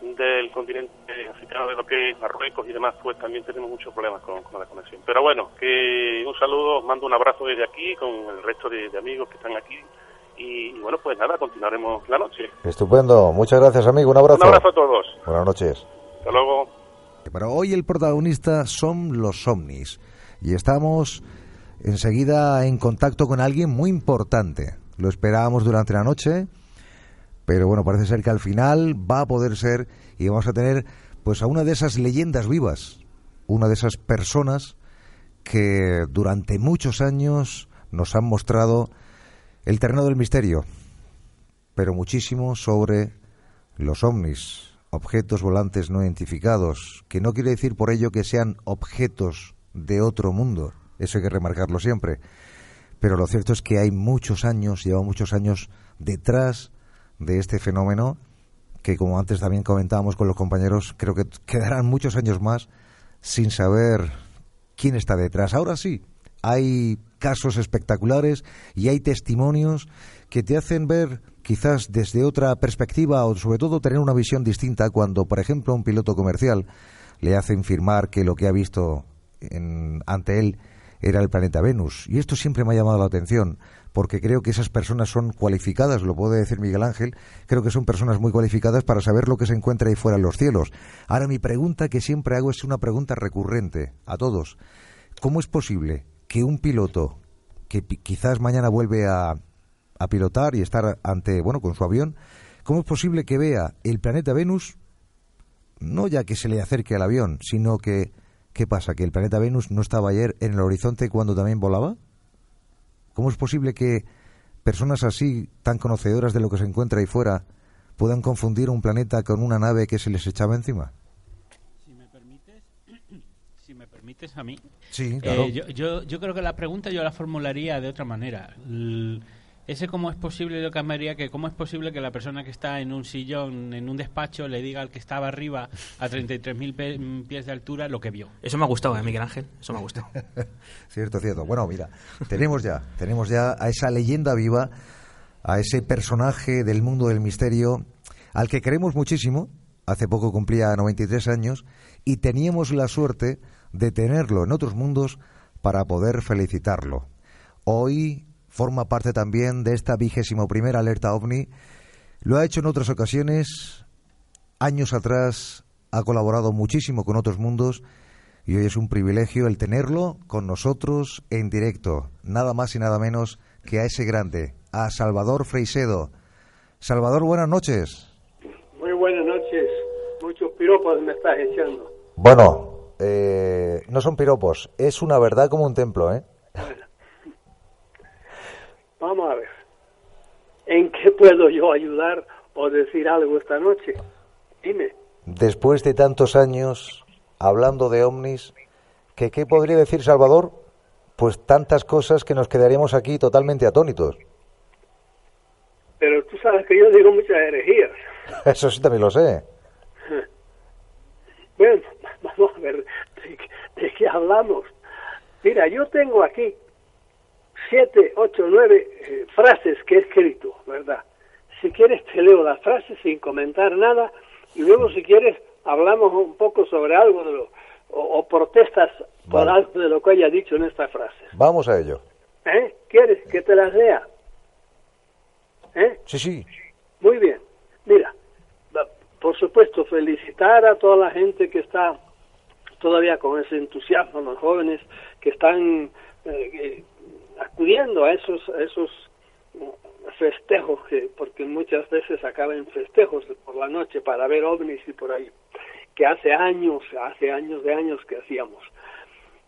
del continente africano, de lo que es Marruecos y demás, pues también tenemos muchos problemas con, la conexión. Pero bueno, que un saludo, os mando un abrazo desde aquí con el resto de, amigos que están aquí y, bueno, pues nada, continuaremos la noche. Estupendo, muchas gracias amigo, un abrazo. Un abrazo a todos. Buenas noches. Pero hoy el protagonista son los ovnis. Y estamos enseguida en contacto con alguien muy importante. Lo esperábamos durante la noche, pero bueno, parece ser que al final va a poder ser y vamos a tener pues a una de esas leyendas vivas una de esas personas que durante muchos años nos han mostrado el terreno del misterio, pero muchísimo sobre los ovnis, objetos volantes no identificados, que no quiere decir por ello que sean objetos de otro mundo, eso hay que remarcarlo siempre, pero lo cierto es que hay muchos años, lleva muchos años detrás de este fenómeno que como antes también comentábamos con los compañeros, creo que quedarán muchos años más sin saber quién está detrás. Ahora sí, hay casos espectaculares y hay testimonios que te hacen ver quizás desde otra perspectiva o sobre todo tener una visión distinta cuando, por ejemplo, un piloto comercial le hacen firmar que lo que ha visto ante él era el planeta Venus. Y esto siempre me ha llamado la atención porque creo que esas personas son cualificadas, lo puede decir Miguel Ángel, creo que son personas muy cualificadas para saber lo que se encuentra ahí fuera en los cielos. Ahora mi pregunta que siempre hago es una pregunta recurrente a todos. ¿Cómo es posible que un piloto que quizás mañana vuelve a, a pilotar y estar ante, bueno, con su avión, ¿cómo es posible que vea el planeta Venus no ya que se le acerque al avión, sino que ¿qué pasa? ¿Que el planeta Venus no estaba ayer en el horizonte cuando también volaba? ¿Cómo es posible que personas así, tan conocedoras de lo que se encuentra ahí fuera, puedan confundir un planeta con una nave que se les echaba encima? Si me permites, si me permites a mí. Sí, claro. Eh, yo, yo, creo que la pregunta yo la formularía de otra manera ese cómo es posible lo cambiaría que cómo es posible que la persona que está en un sillón, en un despacho, le diga al que estaba arriba a 33.000 mm, pies de altura lo que vio. Eso me ha gustado, ¿eh, Miguel Ángel? Eso me ha gustado. cierto, cierto. Bueno, mira, tenemos ya, tenemos ya a esa leyenda viva, a ese personaje del mundo del misterio, al que queremos muchísimo. Hace poco cumplía 93 años y teníamos la suerte de tenerlo en otros mundos para poder felicitarlo. Hoy forma parte también de esta vigésimo primera alerta ovni. Lo ha hecho en otras ocasiones. Años atrás ha colaborado muchísimo con otros mundos y hoy es un privilegio el tenerlo con nosotros en directo. Nada más y nada menos que a ese grande, a Salvador Freisedo. Salvador, buenas noches. Muy buenas noches. Muchos piropos me estás echando. Bueno, eh, no son piropos, es una verdad como un templo, ¿eh? Vamos a ver. ¿En qué puedo yo ayudar o decir algo esta noche? Dime. Después de tantos años hablando de ovnis, ¿qué, ¿qué podría decir Salvador? Pues tantas cosas que nos quedaríamos aquí totalmente atónitos. Pero tú sabes que yo digo muchas herejías. Eso sí también lo sé. Bueno, vamos ver de, de qué hablamos. Mira, yo tengo aquí siete, ocho, nueve eh, frases que he escrito, ¿verdad? Si quieres te leo las frases sin comentar nada y luego si quieres hablamos un poco sobre algo de lo, o, protestas por algo de lo que haya dicho en estas frases. Vamos a ello. ¿Eh? ¿Quieres que te las lea? ¿Eh? Sí, sí. Muy bien. Mira, por supuesto, felicitar a toda la gente que está todavía con ese entusiasmo, los jóvenes que están eh, acudiendo a esos, esos festejos, que, porque muchas veces acaban festejos por la noche para ver ovnis y por ahí, que hace años, hace años de años que hacíamos.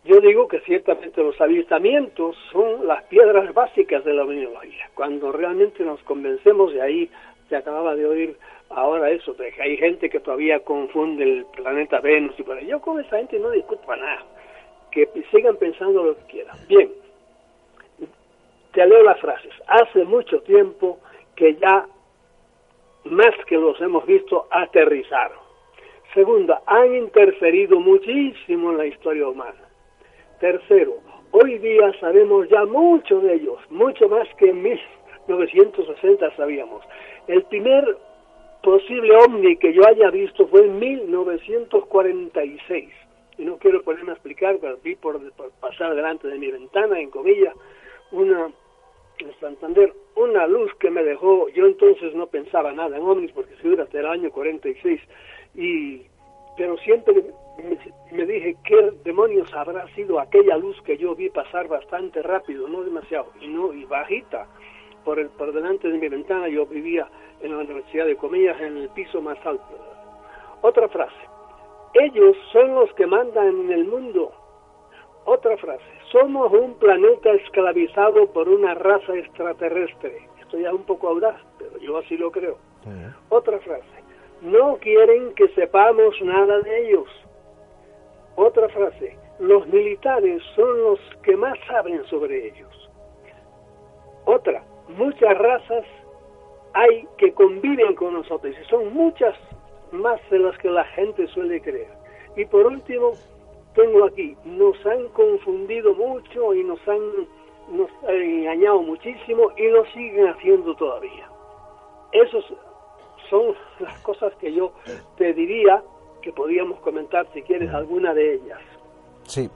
Yo digo que ciertamente los avistamientos son las piedras básicas de la ovniología. Cuando realmente nos convencemos, de ahí se acababa de oír ahora eso, hay gente que todavía confunde el planeta Venus y por ahí. Yo con esa gente no discuto nada. Que sigan pensando lo que quieran. Bien, te leo las frases. Hace mucho tiempo que ya más que los hemos visto aterrizar. Segunda, han interferido muchísimo en la historia humana. Tercero, hoy día sabemos ya mucho de ellos, mucho más que en 1960 sabíamos. El primer posible ovni que yo haya visto fue en 1946. Y no quiero ponerme a explicar, pero vi por, pasar delante de mi ventana, en comillas, una en Santander una luz que me dejó, yo entonces no pensaba nada en ovnis porque se hasta el año 46 y pero siempre me, me, dije qué demonios habrá sido aquella luz que yo vi pasar bastante rápido, no demasiado y no y bajita. Por el por delante de mi ventana, yo vivía en la Universidad de Comillas en el piso más alto. Otra frase. ellos son los que mandan en el mundo. Otra frase, somos un planeta esclavizado por una raza extraterrestre. Esto ya es un poco audaz, pero yo así lo creo. Otra frase, no quieren que sepamos nada de ellos. Otra frase, los militares son los que más saben sobre ellos. Otra, muchas razas hay que conviven con nosotros y son muchas más de las que la gente suele creer. Y por último, tengo aquí, nos han confundido mucho y nos han, nos han engañado muchísimo y lo siguen haciendo todavía. Esas son las cosas que yo te diría que podríamos comentar si quieres alguna de ellas. Sí.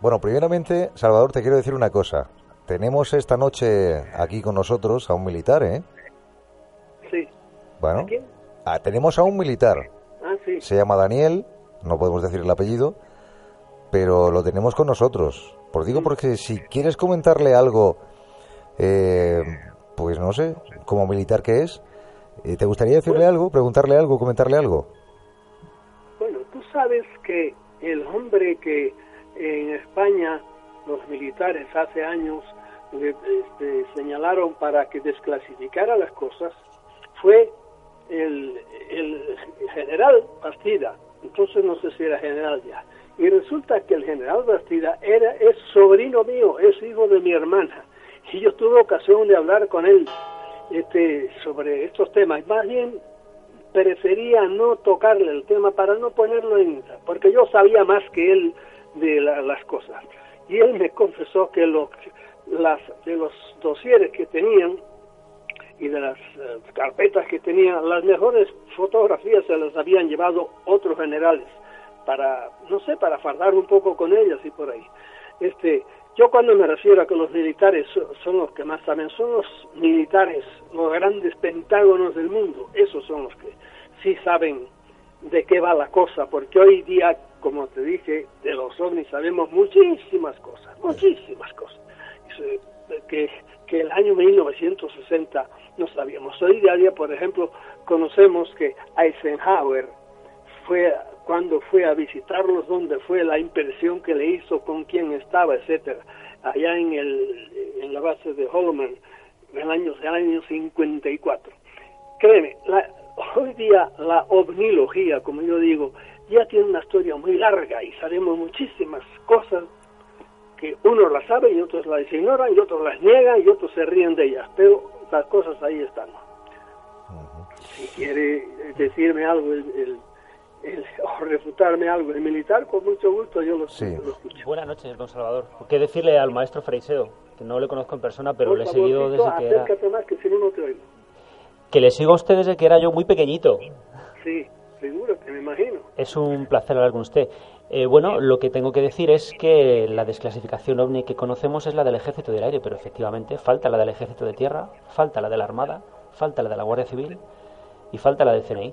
Bueno, primeramente, Salvador, te quiero decir una cosa. Tenemos esta noche aquí con nosotros a un militar, ¿eh? Bueno, ah, tenemos a un militar. Ah, sí. Se llama Daniel, no podemos decir el apellido, pero lo tenemos con nosotros. Por digo porque si quieres comentarle algo, eh, pues no sé, como militar que es, eh, ¿te gustaría decirle algo, preguntarle algo, comentarle algo? Bueno, tú sabes que el hombre que en España los militares hace años este, señalaron para que desclasificara las cosas fue el, general Bastida. Entonces no sé si era general ya. Y resulta que el general Bastida era, es sobrino mío, es hijo de mi hermana. Y yo tuve ocasión de hablar con él este, sobre estos temas. Más bien prefería no tocarle el tema para no ponerlo en porque yo sabía más que él de la- las cosas y él me confesó que lo, las de los dosieres que tenían y de las eh, carpetas que tenían las mejores fotografías se las habían llevado otros generales para no sé para fardar un poco con ellas y por ahí este yo cuando me refiero a que los militares so- son los que más saben, son los militares, los grandes pentágonos del mundo, esos son los que sí saben de qué va la cosa, porque hoy día, como te dije, de los ovnis sabemos muchísimas cosas, muchísimas cosas. Que, que el año 1960 no sabíamos. Hoy día, por ejemplo, conocemos que Eisenhower fue cuando fue a visitarlos, dónde fue la impresión que le hizo, con quién estaba, etcétera, allá en el en la base de Holloman en el año, el año 54. Créeme, la, hoy día la ovnilogía, como yo digo, ya tiene una historia muy larga y sabemos muchísimas cosas que unos las saben y otros las ignoran y otros las niegan y otros se ríen de ellas, pero las cosas ahí están. Si quiere decirme algo el, el- el- o refutarme algo el militar, con mucho gusto yo lo, lo escucho. Buenas noches, don Salvador. ¿Qué decirle al maestro Freiseo? Que no le conozco en persona, pero Por le he seguido desde que era... más que si no, no te oigo. Que le sigo a usted desde que era yo muy pequeñito. Sí, seguro, que me imagino. Es un placer hablar con usted. Eh, bueno, lo que tengo que decir es que la desclasificación ovni que conocemos es la del Ejército del Aire, pero efectivamente falta la del Ejército de Tierra, falta la de la Armada, falta la de la Guardia Civil y falta la del CNI.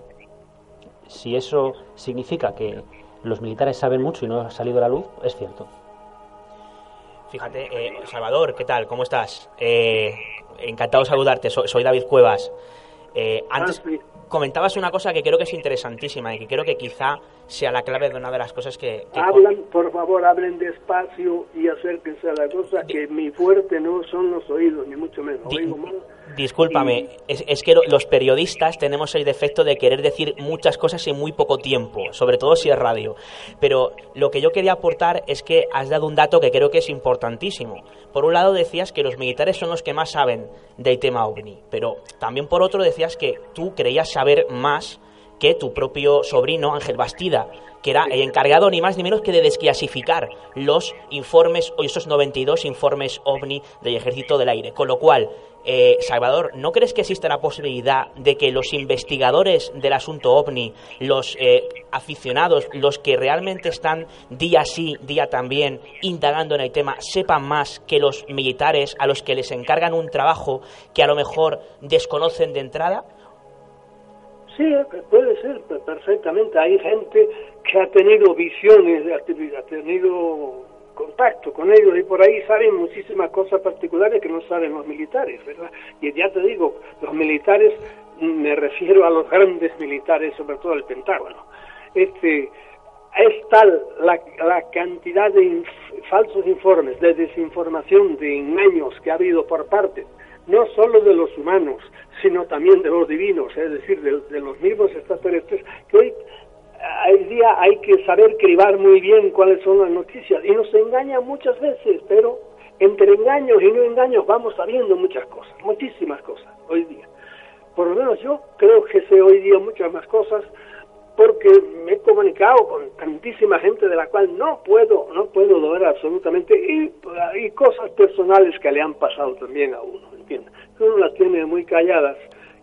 Si eso significa que los militares saben mucho y no ha salido a la luz, es cierto. Fíjate, eh, Salvador, ¿qué tal? ¿Cómo estás? Eh, encantado de saludarte, soy, soy David Cuevas. Eh, antes comentabas una cosa que creo que es interesantísima y que creo que quizá sea la clave de una de las cosas que... que Hablan, por favor, hablen despacio y acérquense a la cosa, que mi fuerte no son los oídos, ni mucho menos. Oigo mal. Discúlpame, es, es que lo- los periodistas tenemos el defecto de querer decir muchas cosas en muy poco tiempo, sobre todo si es radio. Pero lo que yo quería aportar es que has dado un dato que creo que es importantísimo. Por un lado decías que los militares son los que más saben del tema OVNI, pero también por otro decías que tú creías saber más que tu propio sobrino Ángel Bastida, que era el encargado ni más ni menos que de desclasificar los informes o esos 92 informes OVNI del Ejército del Aire. Con lo cual, eh, Salvador, ¿no crees que existe la posibilidad de que los investigadores del asunto OVNI, los eh, aficionados, los que realmente están día sí, día también indagando en el tema, sepan más que los militares a los que les encargan un trabajo que a lo mejor desconocen de entrada? Sí, puede ser pe- perfectamente. Hay gente que ha tenido visiones, ha tenido contacto con ellos y por ahí saben muchísimas cosas particulares que no saben los militares, ¿verdad? Y ya te digo, los militares, me refiero a los grandes militares, sobre todo el Pentágono. Este, es tal la, la cantidad de falsos informes, de desinformación, de engaños que ha habido por parte no solo de los humanos, sino también de los divinos, es decir, de, los mismos extraterrestres, que hoy hoy día hay que saber cribar muy bien cuáles son las noticias y nos engañan muchas veces, pero entre engaños y no engaños vamos sabiendo muchas cosas, muchísimas cosas hoy día. Por lo menos yo creo que sé hoy día muchas más cosas porque me he comunicado con tantísima gente de la cual no puedo, no puedo lograr absolutamente y cosas personales que le han pasado también a uno, ¿entiendes? Uno las tiene muy calladas,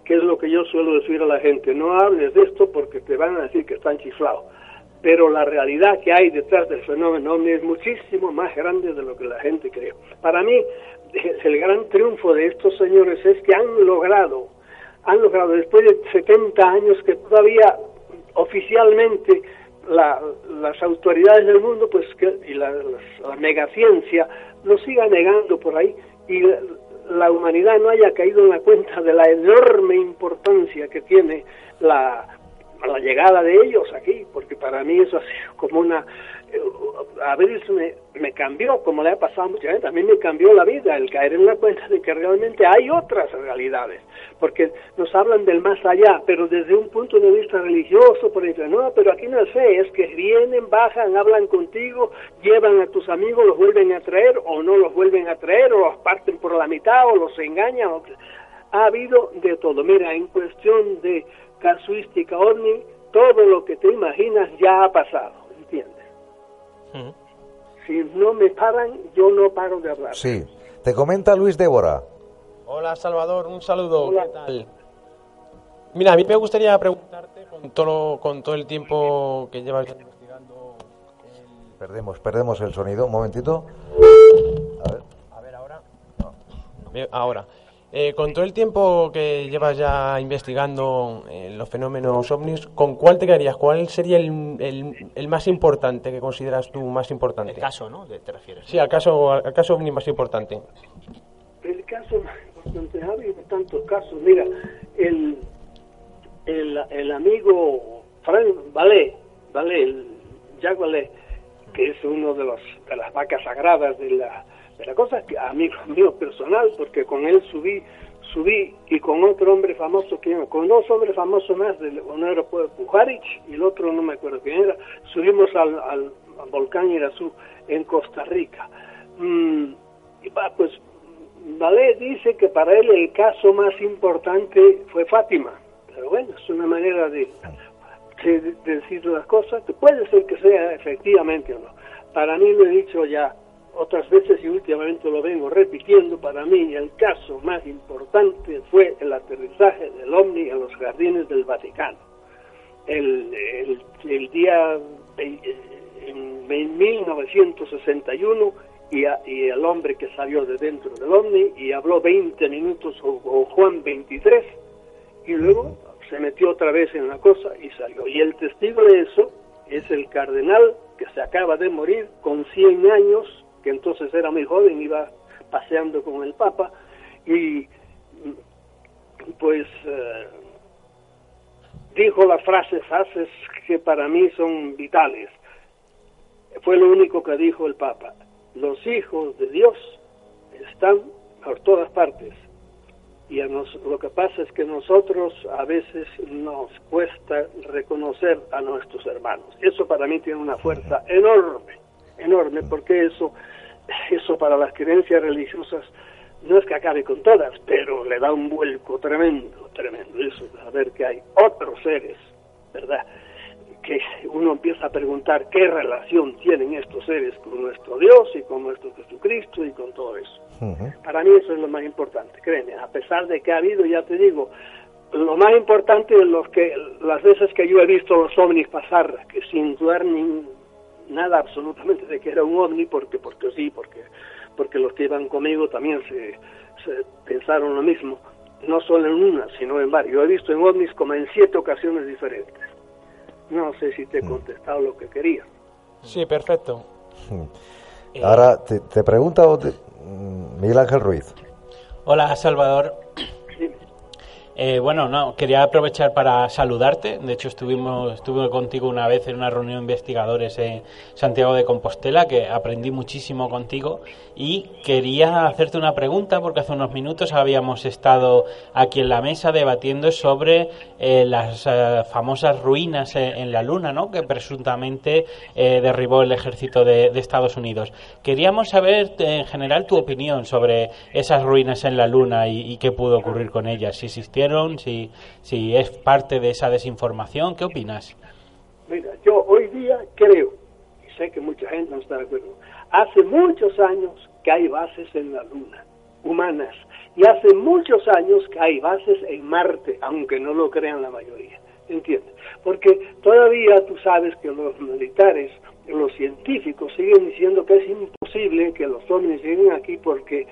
que es lo que yo suelo decir a la gente, no hables de esto porque te van a decir que están chiflados, pero la realidad que hay detrás del fenómeno ovni es muchísimo más grande de lo que la gente cree. Para mí, el gran triunfo de estos señores es que han logrado, han logrado después de 70 años que todavía oficialmente la- las autoridades del mundo pues que, y la, las- la megaciencia lo siga negando por ahí y la, humanidad no haya caído en la cuenta de la enorme importancia que tiene la, la llegada de ellos aquí, porque para mí eso ha sido como una... eh, A veces me, me cambió, como le ha pasado a mucha gente, a mí me cambió la vida el caer en la cuenta de que realmente hay otras realidades, porque nos hablan del más allá, pero desde un punto de vista religioso, por ejemplo, no, pero aquí no es es que vienen, bajan, hablan contigo, llevan a tus amigos, los vuelven a traer o no los vuelven a traer, o los parten por la mitad, o los engañan, o... ha habido de todo. Mira, en cuestión de casuística ovni, todo lo que te imaginas ya ha pasado, ¿entiendes? Si no me paran, yo no paro de hablar. Sí. Te comenta Luis Débora. Hola Salvador, un saludo. Hola. ¿Qué tal? Mira, a mí me gustaría preguntarte con todo, con todo el tiempo que llevas investigando. Perdemos, perdemos el sonido. Un momentito. A ver. A ver, ahora. Ahora. Eh, con todo el tiempo que llevas ya investigando eh, los fenómenos ovnis, ¿con cuál te quedarías? ¿Cuál sería el, el- el más importante que consideras tú más importante? El caso, ¿no? De- ¿Te refieres? Sí, al caso, al caso ovni más importante. El caso más importante, ha habido tantos casos. Mira, el, el, el amigo Frank Valé, Valé, el Jacques Valé, que es uno de, los, de las vacas sagradas de la, la cosa, que amigo mío personal, porque con él subí subí y con otro hombre famoso que con dos hombres famosos más, uno era pues, Pujarich y el otro no me acuerdo quién era, subimos al, volcán Irazú en Costa Rica. Mm, y va, pues Valé dice que para él el caso más importante fue Fátima, pero bueno, es una manera de- de decir las cosas, que puede ser que sea efectivamente o no. Para mí lo he dicho ya otras veces y últimamente lo vengo repitiendo, para mí el caso más importante fue el aterrizaje del OVNI en los jardines del Vaticano. El, el, día ve- en, en 1961 y, y el hombre que salió de dentro del OVNI y habló 20 minutos o, o Juan 23 y luego se metió otra vez en la cosa y salió. Y el testigo de eso es el cardenal que se acaba de morir con 100 años, que entonces era muy joven, iba paseando con el Papa y pues eh, dijo las frases, frases que para mí son vitales. Fue lo único que dijo el Papa. Los hijos de Dios están por todas partes. Y a nos, lo que pasa es que nosotros a veces nos cuesta reconocer a nuestros hermanos. Eso para mí tiene una fuerza enorme, enorme, porque eso, eso para las creencias religiosas no es que acabe con todas, pero le da un vuelco tremendo, tremendo. Eso, saber que hay otros seres, ¿verdad? Que uno empieza a preguntar qué relación tienen estos seres con nuestro Dios y con nuestro Jesucristo y con todo eso. Ujú. Para mí eso es lo más importante, créeme, a pesar de que ha habido, ya te digo, lo más importante de los que, las veces que yo he visto los ovnis pasar, que sin dudar ni nada absolutamente de que era un ovni, porque, porque sí, porque, porque los que iban conmigo también se, se pensaron lo mismo, no solo en una, sino en varias. Yo he visto en ovnis como en siete ocasiones diferentes. No sé si te he contestado lo que quería. Sí, perfecto. Ahora te, te pregunta mm, Miguel Ángel Ruiz. Hola, Salvador. Eh, bueno, no, quería aprovechar para saludarte. De hecho, estuvimos, estuve contigo una vez en una reunión de investigadores en Santiago de Compostela, que aprendí muchísimo contigo. Y quería hacerte una pregunta, porque hace unos minutos habíamos estado aquí en la mesa debatiendo sobre eh, las eh, famosas ruinas en, la Luna, ¿no? que presuntamente derribó el ejército de, Estados Unidos. Queríamos saber, en general, tu opinión sobre esas ruinas en la Luna y, qué pudo ocurrir con ellas, si existieron si, si es parte de esa desinformación. ¿Qué opinas? Mira, yo hoy día creo, y sé que mucha gente no está de acuerdo, hace muchos años que hay bases en la Luna, humanas, y hace muchos años que hay bases en Marte, aunque no lo crean la mayoría. ¿Entiendes? Porque todavía tú sabes que los militares, los científicos siguen diciendo que es imposible que los ovnis lleguen aquí porque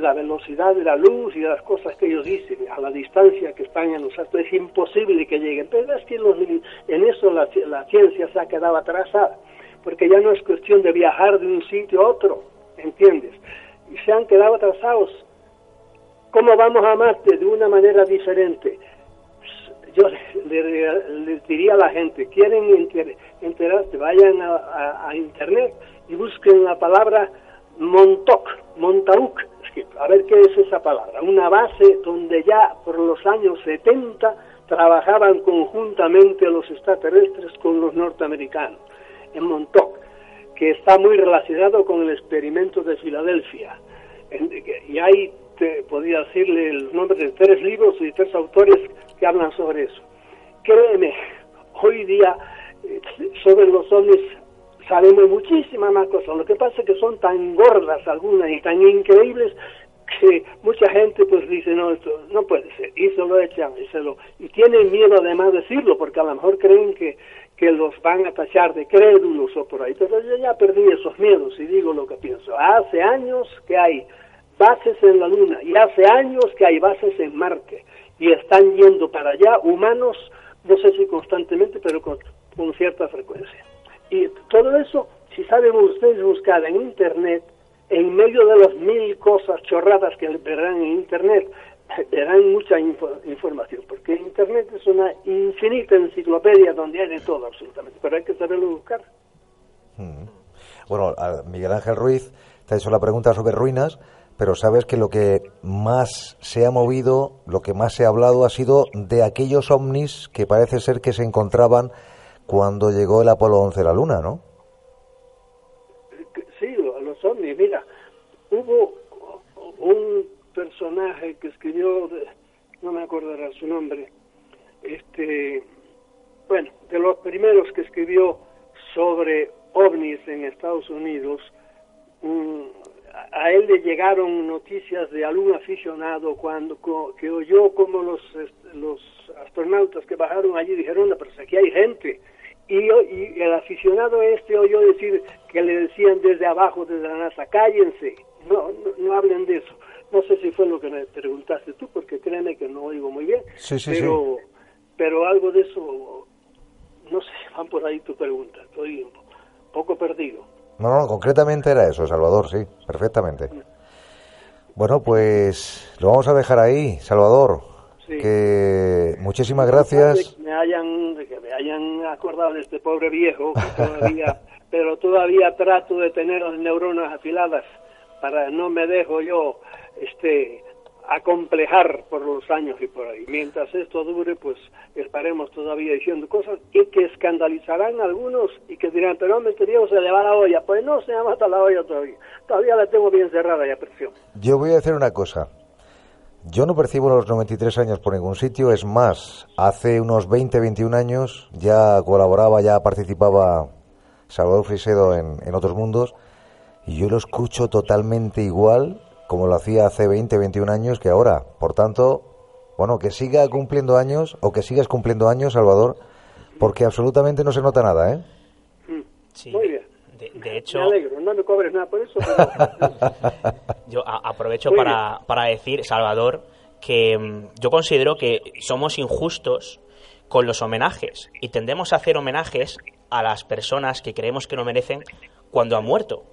la velocidad de la luz y de las cosas que ellos dicen, a la distancia que en los astros, es imposible que lleguen. Pero es que en eso la, ciencia se ha quedado atrasada, porque ya no es cuestión de viajar de un sitio a otro, ¿entiendes? Y se han quedado atrasados. ¿Cómo vamos a Marte de una manera diferente? Yo le, diría a la gente, quieren enterarse, vayan a, a Internet y busquen la palabra Montauk, Montauk, a ver qué es esa palabra, una base donde ya por los años 70 trabajaban conjuntamente los extraterrestres con los norteamericanos, en Montauk, que está muy relacionado con el experimento de Filadelfia. Y ahí te podía decirle el nombre de tres libros y tres autores que hablan sobre eso. Créeme, hoy día eh, sobre los ovnis sabemos muchísimas más cosas. Lo que pasa es que son tan gordas algunas y tan increíbles que mucha gente pues dice, no, esto no puede ser. Y se lo echan y se lo... Y tienen miedo además de decirlo porque a lo mejor creen que, que los van a tachar de crédulos o por ahí. Pero yo ya perdí esos miedos y digo lo que pienso. Hace años que hay bases en la Luna y hace años que hay bases en Marte y están yendo para allá humanos, no sé si constantemente, pero con cierta frecuencia. Y todo eso, si saben ustedes buscar en Internet, en medio de las mil cosas chorradas que verán en Internet, verán mucha información, porque Internet es una infinita enciclopedia donde hay de todo absolutamente, pero hay que saberlo buscar. Mm. Bueno, Miguel Ángel Ruiz te ha hecho la pregunta sobre ruinas, pero sabes que lo que más se ha movido, lo que más se ha hablado ha sido de aquellos ovnis que parece ser que se encontraban cuando llegó el Apolo 11 a la Luna, ¿no? Sí, los ovnis. Mira, hubo un personaje que escribió, no me acordará su nombre, este, bueno, de los primeros que escribió sobre ovnis en Estados Unidos, a él le llegaron noticias de algún aficionado cuando que oyó como los los astronautas que bajaron allí dijeron, pero si aquí hay gente, y, el aficionado este oyó decir que le decían desde abajo, desde la NASA, cállense, no, no, hablen de eso. No sé si fue lo que me preguntaste tú, porque créeme que no oigo muy bien, sí, sí, pero, pero algo de eso, no sé, van por ahí tu pregunta, estoy un poco perdido. No, no, concretamente era eso, Salvador, sí, perfectamente. Bueno, pues lo vamos a dejar ahí, Salvador. Que muchísimas gracias. Que me hayan, que me hayan acordado de este pobre viejo, todavía, pero todavía trato de tener las neuronas afiladas para no me dejo yo este acomplejar por los años y por ahí. Mientras esto dure, pues estaremos todavía diciendo cosas y que escandalizarán a algunos y que dirán, pero me queríamos elevar la olla. Pues no se ha matado la olla todavía. Todavía la tengo bien cerrada y a presión. Yo voy a decir una cosa. Yo no percibo los 93 años por ningún sitio, es más, hace unos 20, 21 años ya colaboraba, ya participaba Salvador Frisedo en, en otros mundos y yo lo escucho totalmente igual como lo hacía hace 20, 21 años que ahora. Por tanto, bueno, que siga cumpliendo años o que sigas cumpliendo años, Salvador, porque absolutamente no se nota nada, ¿eh? Sí. Muy bien. De, hecho, me alegro, no me cobres nada por eso. yo aprovecho para, para decir, Salvador, que mm, yo considero que somos injustos con los homenajes y tendemos a hacer homenajes a las personas que creemos que no merecen cuando han muerto.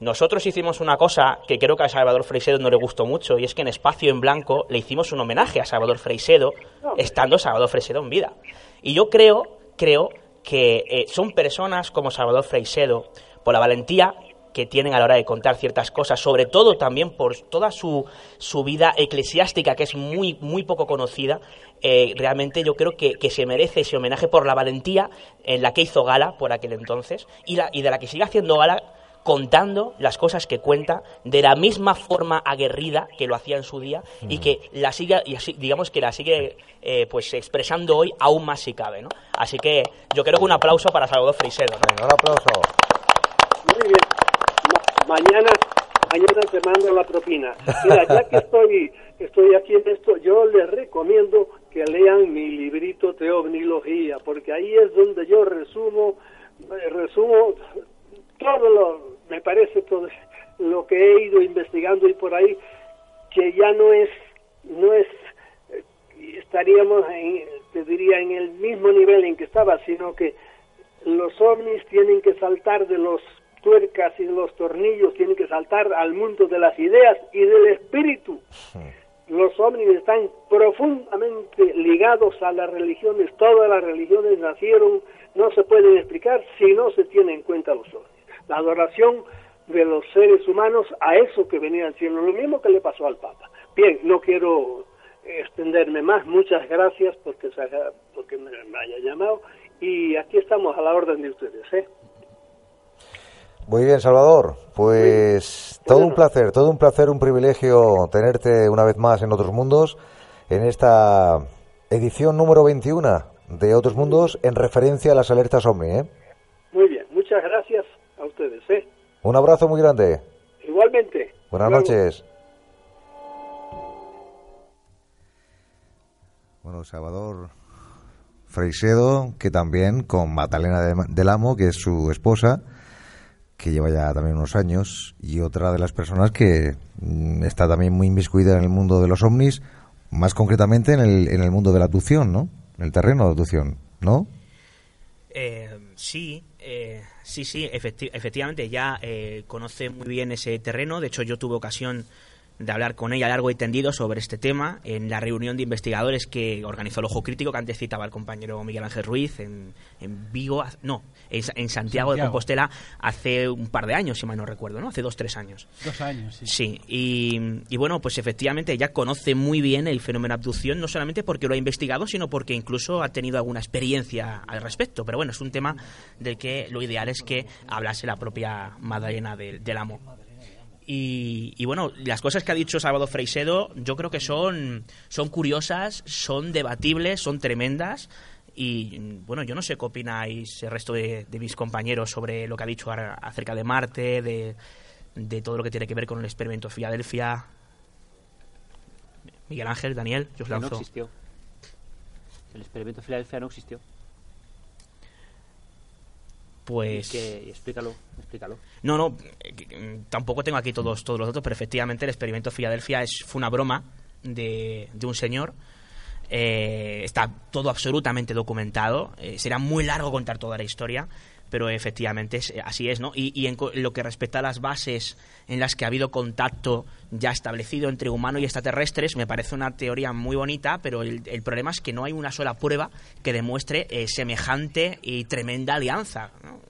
Nosotros hicimos una cosa que creo que a Salvador Freisedo no le gustó mucho, y es que en Espacio en Blanco le hicimos un homenaje a Salvador Freisedo, estando Salvador Freisedo en vida. Y yo creo, creo que eh, son personas como Salvador Freisedo, por la valentía que tienen a la hora de contar ciertas cosas, sobre todo también por toda su, su vida eclesiástica, que es muy, muy poco conocida, eh, realmente yo creo que, que, se merece ese homenaje por la valentía en la que hizo gala por aquel entonces y, la, y de la que sigue haciendo gala contando las cosas que cuenta de la misma forma aguerrida que lo hacía en su día y que la sigue y así, digamos que la sigue eh, pues expresando hoy aún más si cabe ¿no? así que yo creo que un aplauso para Salvador Frisedo ¿no? un aplauso muy bien Ma mañana mañana te mando la propina mira ya que estoy estoy aquí en esto yo les recomiendo que lean mi librito Teovnilogía porque ahí es donde yo resumo resumo todo lo, me parece todo lo que he ido investigando y por ahí, que ya no es, no es, eh, estaríamos, en, te diría, en el mismo nivel en que estaba, sino que los ovnis tienen que saltar de los tuercas y de los tornillos, tienen que saltar al mundo de las ideas y del espíritu. Los ovnis están profundamente ligados a las religiones, todas las religiones nacieron, no se pueden explicar si no se tienen en cuenta los ovnis la adoración de los seres humanos a eso que venía del cielo, lo mismo que le pasó al Papa. Bien, no quiero extenderme más, muchas gracias porque, porque me haya llamado y aquí estamos a la orden de ustedes. ¿eh? Muy bien, Salvador. Pues todo un placer, todo un placer, un privilegio tenerte una vez más en Otros Mundos, en esta edición número 21 de Otros Mundos en referencia a las alertas OVNI. ¿eh? Muy bien, muchas gracias a ustedes. ¿eh? Un abrazo muy grande. Igualmente. Buenas noches. Bueno, Salvador Freisedo, que también con Magdalena del Amo, que es su esposa, que lleva ya también unos años, y otra de las personas que mm, está también muy inmiscuida en el mundo de los ovnis, más concretamente en el, en el mundo de la abducción, ¿no? En el terreno de abducción, ¿no? Eh, sí, eh, sí, sí, efecti efectivamente, ya eh, conoce muy bien ese terreno. De hecho, yo tuve ocasión de hablar con ella largo y tendido sobre este tema en la reunión de investigadores que organizó el Ojo Crítico, que antes citaba el compañero Miguel Ángel Ruiz en, en Vigo, no, en, en Santiago, Santiago, de Compostela hace un par de años, si mal no recuerdo, ¿no? Hace dos, tres años. Dos años, sí. Sí, y, y bueno, pues efectivamente ella conoce muy bien el fenómeno de abducción, no solamente porque lo ha investigado, sino porque incluso ha tenido alguna experiencia al respecto. Pero bueno, es un tema del que lo ideal es que hablase la propia Madalena del, del Amo. Y, y, bueno, las cosas que ha dicho Salvador Freisedo yo creo que son, son curiosas, son debatibles, son tremendas. Y bueno, yo no sé qué opináis el resto de, de mis compañeros sobre lo que ha dicho acerca de Marte, de, de, todo lo que tiene que ver con el experimento Filadelfia. Miguel Ángel, Daniel, yo os lanzo. No existió. El experimento Filadelfia no existió. Pues. ¿Y que, explícalo, explícalo. No, no, eh, tampoco tengo aquí todos, todos los datos, pero efectivamente el experimento Filadelfia es, fue una broma de, de un señor. Eh, está todo absolutamente documentado. Eh, será muy largo contar toda la historia, pero efectivamente es, así es, ¿no? Y, y en lo que respecta a las bases en las que ha habido contacto ya establecido entre humanos y extraterrestres, me parece una teoría muy bonita, pero el, el problema es que no hay una sola prueba que demuestre eh, semejante y tremenda alianza. ¿no?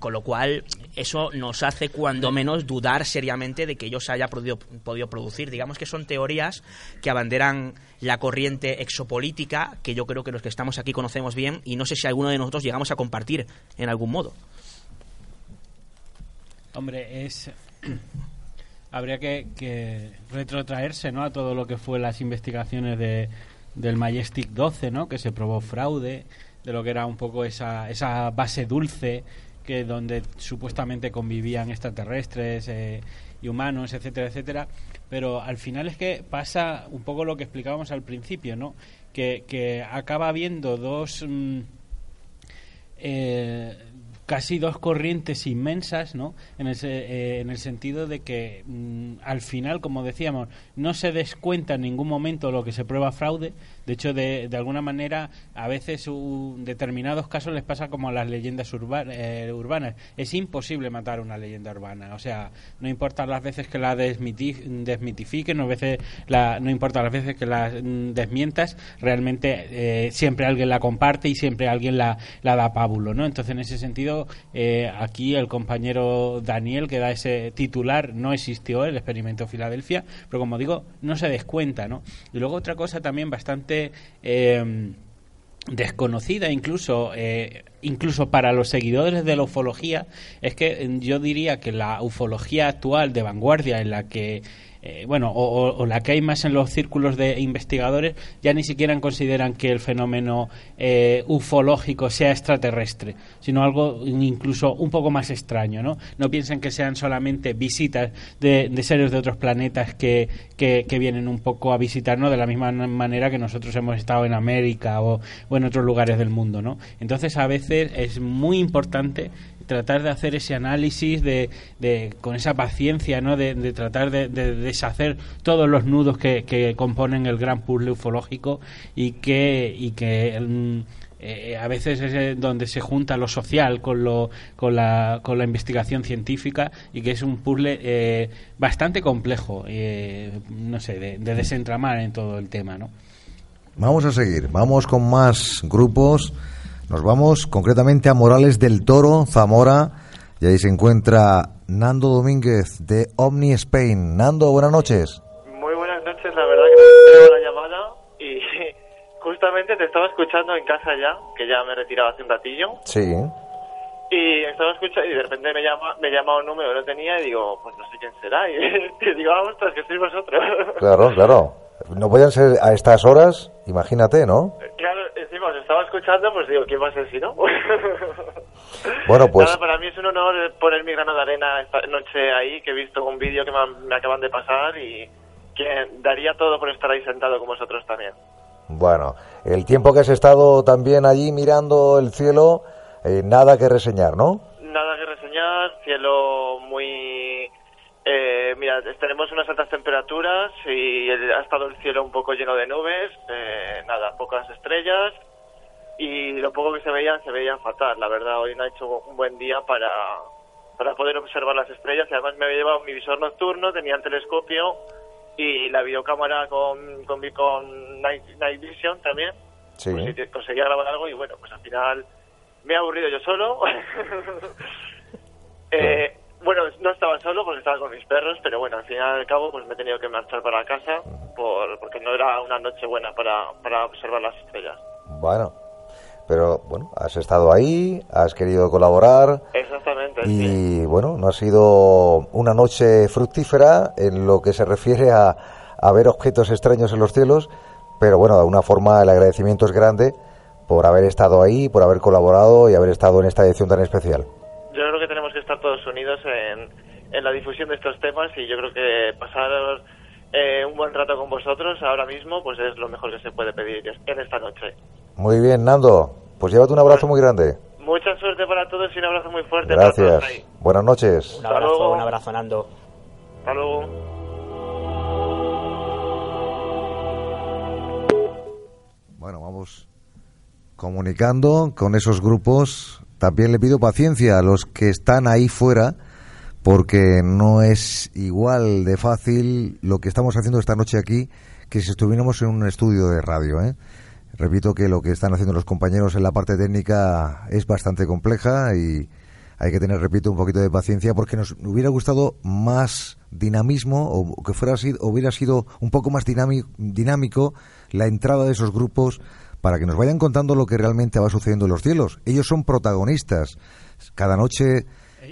Con lo cual, eso nos hace cuando menos dudar seriamente de que ellos haya podido, podido, producir. Digamos que son teorías que abanderan la corriente exopolítica, que yo creo que los que estamos aquí conocemos bien, y no sé si alguno de nosotros llegamos a compartir en algún modo. Hombre, es. Habría que, que retrotraerse ¿no? a todo lo que fue las investigaciones de, del Majestic 12, ¿no? que se probó fraude, de lo que era un poco esa, esa base dulce que donde supuestamente convivían extraterrestres eh, y humanos, etcétera, etcétera. Pero al final es que pasa un poco lo que explicábamos al principio, ¿no? Que, que acaba habiendo dos mm, eh, casi dos corrientes inmensas, ¿no? En el, eh, en el sentido de que mm, al final, como decíamos, no se descuenta en ningún momento lo que se prueba fraude. De hecho, de, de alguna manera, a veces en determinados casos les pasa como a las leyendas eh, urbanas. Es imposible matar una leyenda urbana. O sea, no importa las veces que la desmitifiquen, no, veces la, no importa las veces que la mm, desmientas, realmente eh, siempre alguien la comparte y siempre alguien la, la da pábulo, ¿no? Entonces, en ese sentido, eh, aquí el compañero Daniel, que da ese titular, no existió el experimento Filadelfia, pero como digo, no se descuenta, ¿no? Y luego otra cosa también bastante... Eh, desconocida incluso eh, incluso para los seguidores de la ufología es que yo diría que la ufología actual de vanguardia en la que eh, bueno, o, la que hay más en los círculos de investigadores, ya ni siquiera consideran que el fenómeno eh, ufológico sea extraterrestre, sino algo incluso un poco más extraño, ¿no? No piensen que sean solamente visitas de, seres de otros planetas que, que, vienen un poco a visitarnos de la misma manera que nosotros hemos estado en América o, o en otros lugares del mundo, ¿no? Entonces, a veces es muy importante tratar de hacer ese análisis de, de con esa paciencia, ¿no? De, tratar de, deshacer todos los nudos que, componen el gran puzzle ufológico y que, y que mm, eh, a veces es donde se junta lo social con, lo, con, la, con la investigación científica y que es un puzzle eh, bastante complejo, eh, no sé, de, de, desentramar en todo el tema, ¿no? Vamos a seguir, vamos con más grupos. Nos vamos concretamente a Morales del Toro, Zamora, y ahí se encuentra Nando Domínguez de Omni Spain. Nando, buenas noches. Muy buenas noches, la verdad que me he la llamada y justamente te estaba escuchando en casa ya, que ya me retiraba hace un ratillo. Sí. Y estaba escuchando y de repente me llama, me llama un número, lo tenía y digo, pues no sé quién será. Y, digo, ah, ostras, que sois vosotros. Claro, claro. No pueden ser a estas horas, imagínate, ¿no? Claro, encima os estaba escuchando, pues digo, ¿quién va a ser si no? bueno, pues... para mí es un honor poner mi grano de arena esta noche ahí, que he visto un vídeo que me, acaban de pasar y que daría todo por estar ahí sentado con vosotros también. Bueno, el tiempo que has estado también allí mirando el cielo, eh, nada que reseñar, ¿no? Nada que reseñar, cielo muy eh, mira, tenemos unas altas temperaturas y ha estado el cielo un poco lleno de nubes, eh, nada, pocas estrellas y lo poco que se veían, se veían fatal. La verdad, hoy no ha hecho un buen día para, para poder observar las estrellas y además me había llevado mi visor nocturno, tenía el telescopio y la videocámara con, con, con Night, Vision también. Sí. Pues conseguía grabar algo y bueno, pues al final me he aburrido yo solo. eh, bueno, no estaba solo porque estaba con mis perros, pero bueno, al final y al cabo pues me he tenido que marchar para casa por, porque no era una noche buena para, para observar las estrellas. Bueno, pero bueno, has estado ahí, has querido colaborar. Exactamente. Y bueno, no ha sido una noche fructífera en lo que se refiere a, a ver objetos extraños en los cielos, pero bueno, de alguna forma el agradecimiento es grande por haber estado ahí, por haber colaborado y haber estado en esta edición tan especial yo creo que tenemos que estar todos unidos en, la difusión de estos temas y yo creo que pasar eh, un buen rato con vosotros ahora mismo pues es lo mejor que se puede pedir en esta noche. Muy bien, Nando. Pues llévate un abrazo muy grande. Mucha suerte para todos y un abrazo muy fuerte. Gracias. Buenas noches. Un abrazo, un abrazo, Nando. Hasta luego. Bueno, vamos comunicando con esos grupos también le pido paciencia a los que están ahí fuera, porque no es igual de fácil lo que estamos haciendo esta noche aquí que si estuviéramos en un estudio de radio. ¿eh? Repito que lo que están haciendo los compañeros en la parte técnica es bastante compleja y hay que tener, repito, un poquito de paciencia porque nos hubiera gustado más dinamismo o que fuera hubiera sido un poco más dinámico la entrada de esos grupos para que nos vayan contando lo que realmente va sucediendo en los cielos. Ellos son protagonistas. Cada noche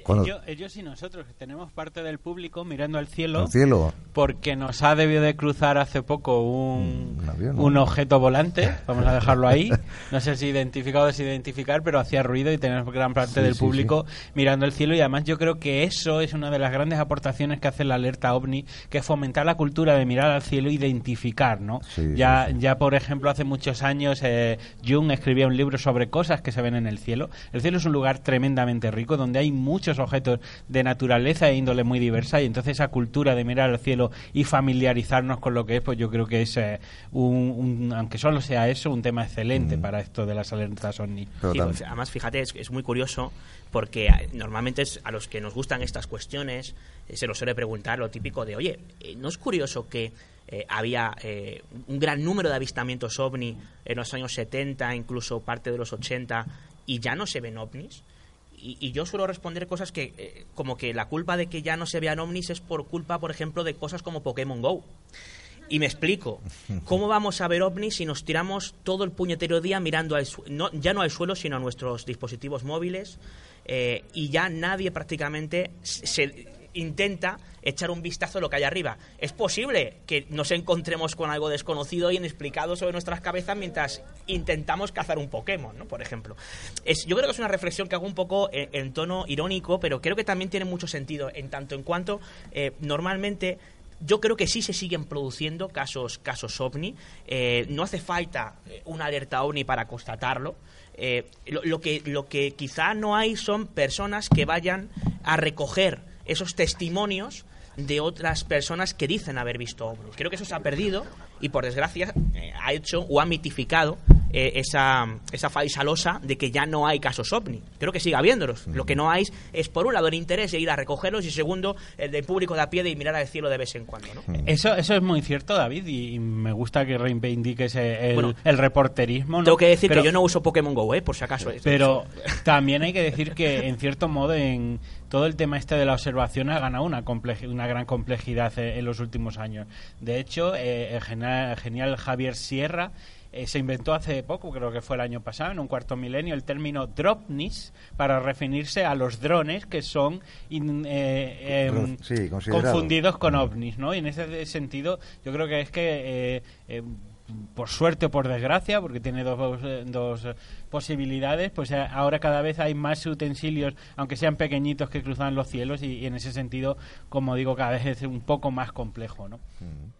Cuando- Ellos, ellos y nosotros, que tenemos parte del público mirando al cielo, El cielo. porque nos ha debido de cruzar hace poco un, Un avión, ¿no? un objeto volante, vamos a dejarlo ahí, no sé si identificar o desidentificar, pero hacía ruido y tenemos gran parte Sí, del sí, público mirando el cielo y además yo creo que eso es una de las grandes aportaciones que hace la alerta OVNI, que es fomentar la cultura de mirar al cielo e identificar, ¿no? Sí, ya, sí, sí. ya por ejemplo, hace muchos años eh, Jung escribía un libro sobre cosas que se ven en el cielo. El cielo es un lugar tremendamente rico donde hay muchos objetos de naturaleza e índole muy diversa y entonces esa cultura de mirar al cielo y familiarizarnos con lo que es, pues yo creo que es, eh, un, un- aunque solo sea eso, un tema excelente para esto de las alertas OVNI. Sí, pues, además, fíjate, es, es muy curioso porque eh, normalmente es a los que nos gustan estas cuestiones eh, se los suele preguntar lo típico de, oye, ¿no es curioso que eh, había eh, un gran número de avistamientos ovni en los años 70, incluso parte de los 80, y ya no se ven ovnis? Y, yo suelo responder cosas que, eh, como que la culpa de que ya no se vean ovnis es por culpa, por ejemplo, de cosas como Pokémon Go. Y me explico. ¿Cómo vamos a ver ovnis si nos tiramos todo el puñetero día mirando al no, ya no al suelo, sino a nuestros dispositivos móviles? eh, y ya nadie prácticamente se intenta echar un vistazo a lo que hay arriba. Es posible que nos encontremos con algo desconocido y inexplicado sobre nuestras cabezas mientras intentamos cazar un Pokémon, ¿no? Por ejemplo. Yo creo que es una reflexión que hago un poco en, tono irónico, pero creo que también tiene mucho sentido en tanto en cuanto eh, normalmente yo creo que sí se siguen produciendo casos, casos ovni. Eh, no hace falta eh, una alerta ovni para constatarlo. Lo, lo que, lo que quizá no hay son personas que vayan a recoger esos testimonios de otras personas que dicen haber visto ovnis. Creo que eso se ha perdido y por desgracia eh, ha hecho o ha mitificado eh, esa, esa falsa losa de que ya no hay casos ovni. Creo que sigue habiéndolos. Lo que no hay es, por un lado, el interés de ir a recogerlos y segundo, el del público de a pie de mirar al cielo de vez en cuando. ¿no? Eso, eso es muy cierto, David, y, y me gusta que reivindiques el, Bueno, el reporterismo. ¿no? Tengo que decir Pero- que yo no uso Pokémon Go, ¿eh? por si acaso. Pero también hay que decir que, en cierto modo, en todo el tema este de la observación ha ganado una, una gran complejidad eh, en los últimos años. De hecho, eh, el genial, genial Javier Sierra eh, se inventó hace poco, creo que fue el año pasado, en un cuarto milenio, el término dropnis para referirse a los drones que son in- eh, em, sí, confundidos con ovnis, ¿no? Y en ese sentido, yo creo que es que eh, eh, por suerte o por desgracia, porque tiene dos, dos eh, posibilidades, pues ahora cada vez hay más utensilios, aunque sean pequeñitos, que cruzan los cielos y, y en ese sentido, como digo, cada vez es un poco más complejo, ¿no? Mm.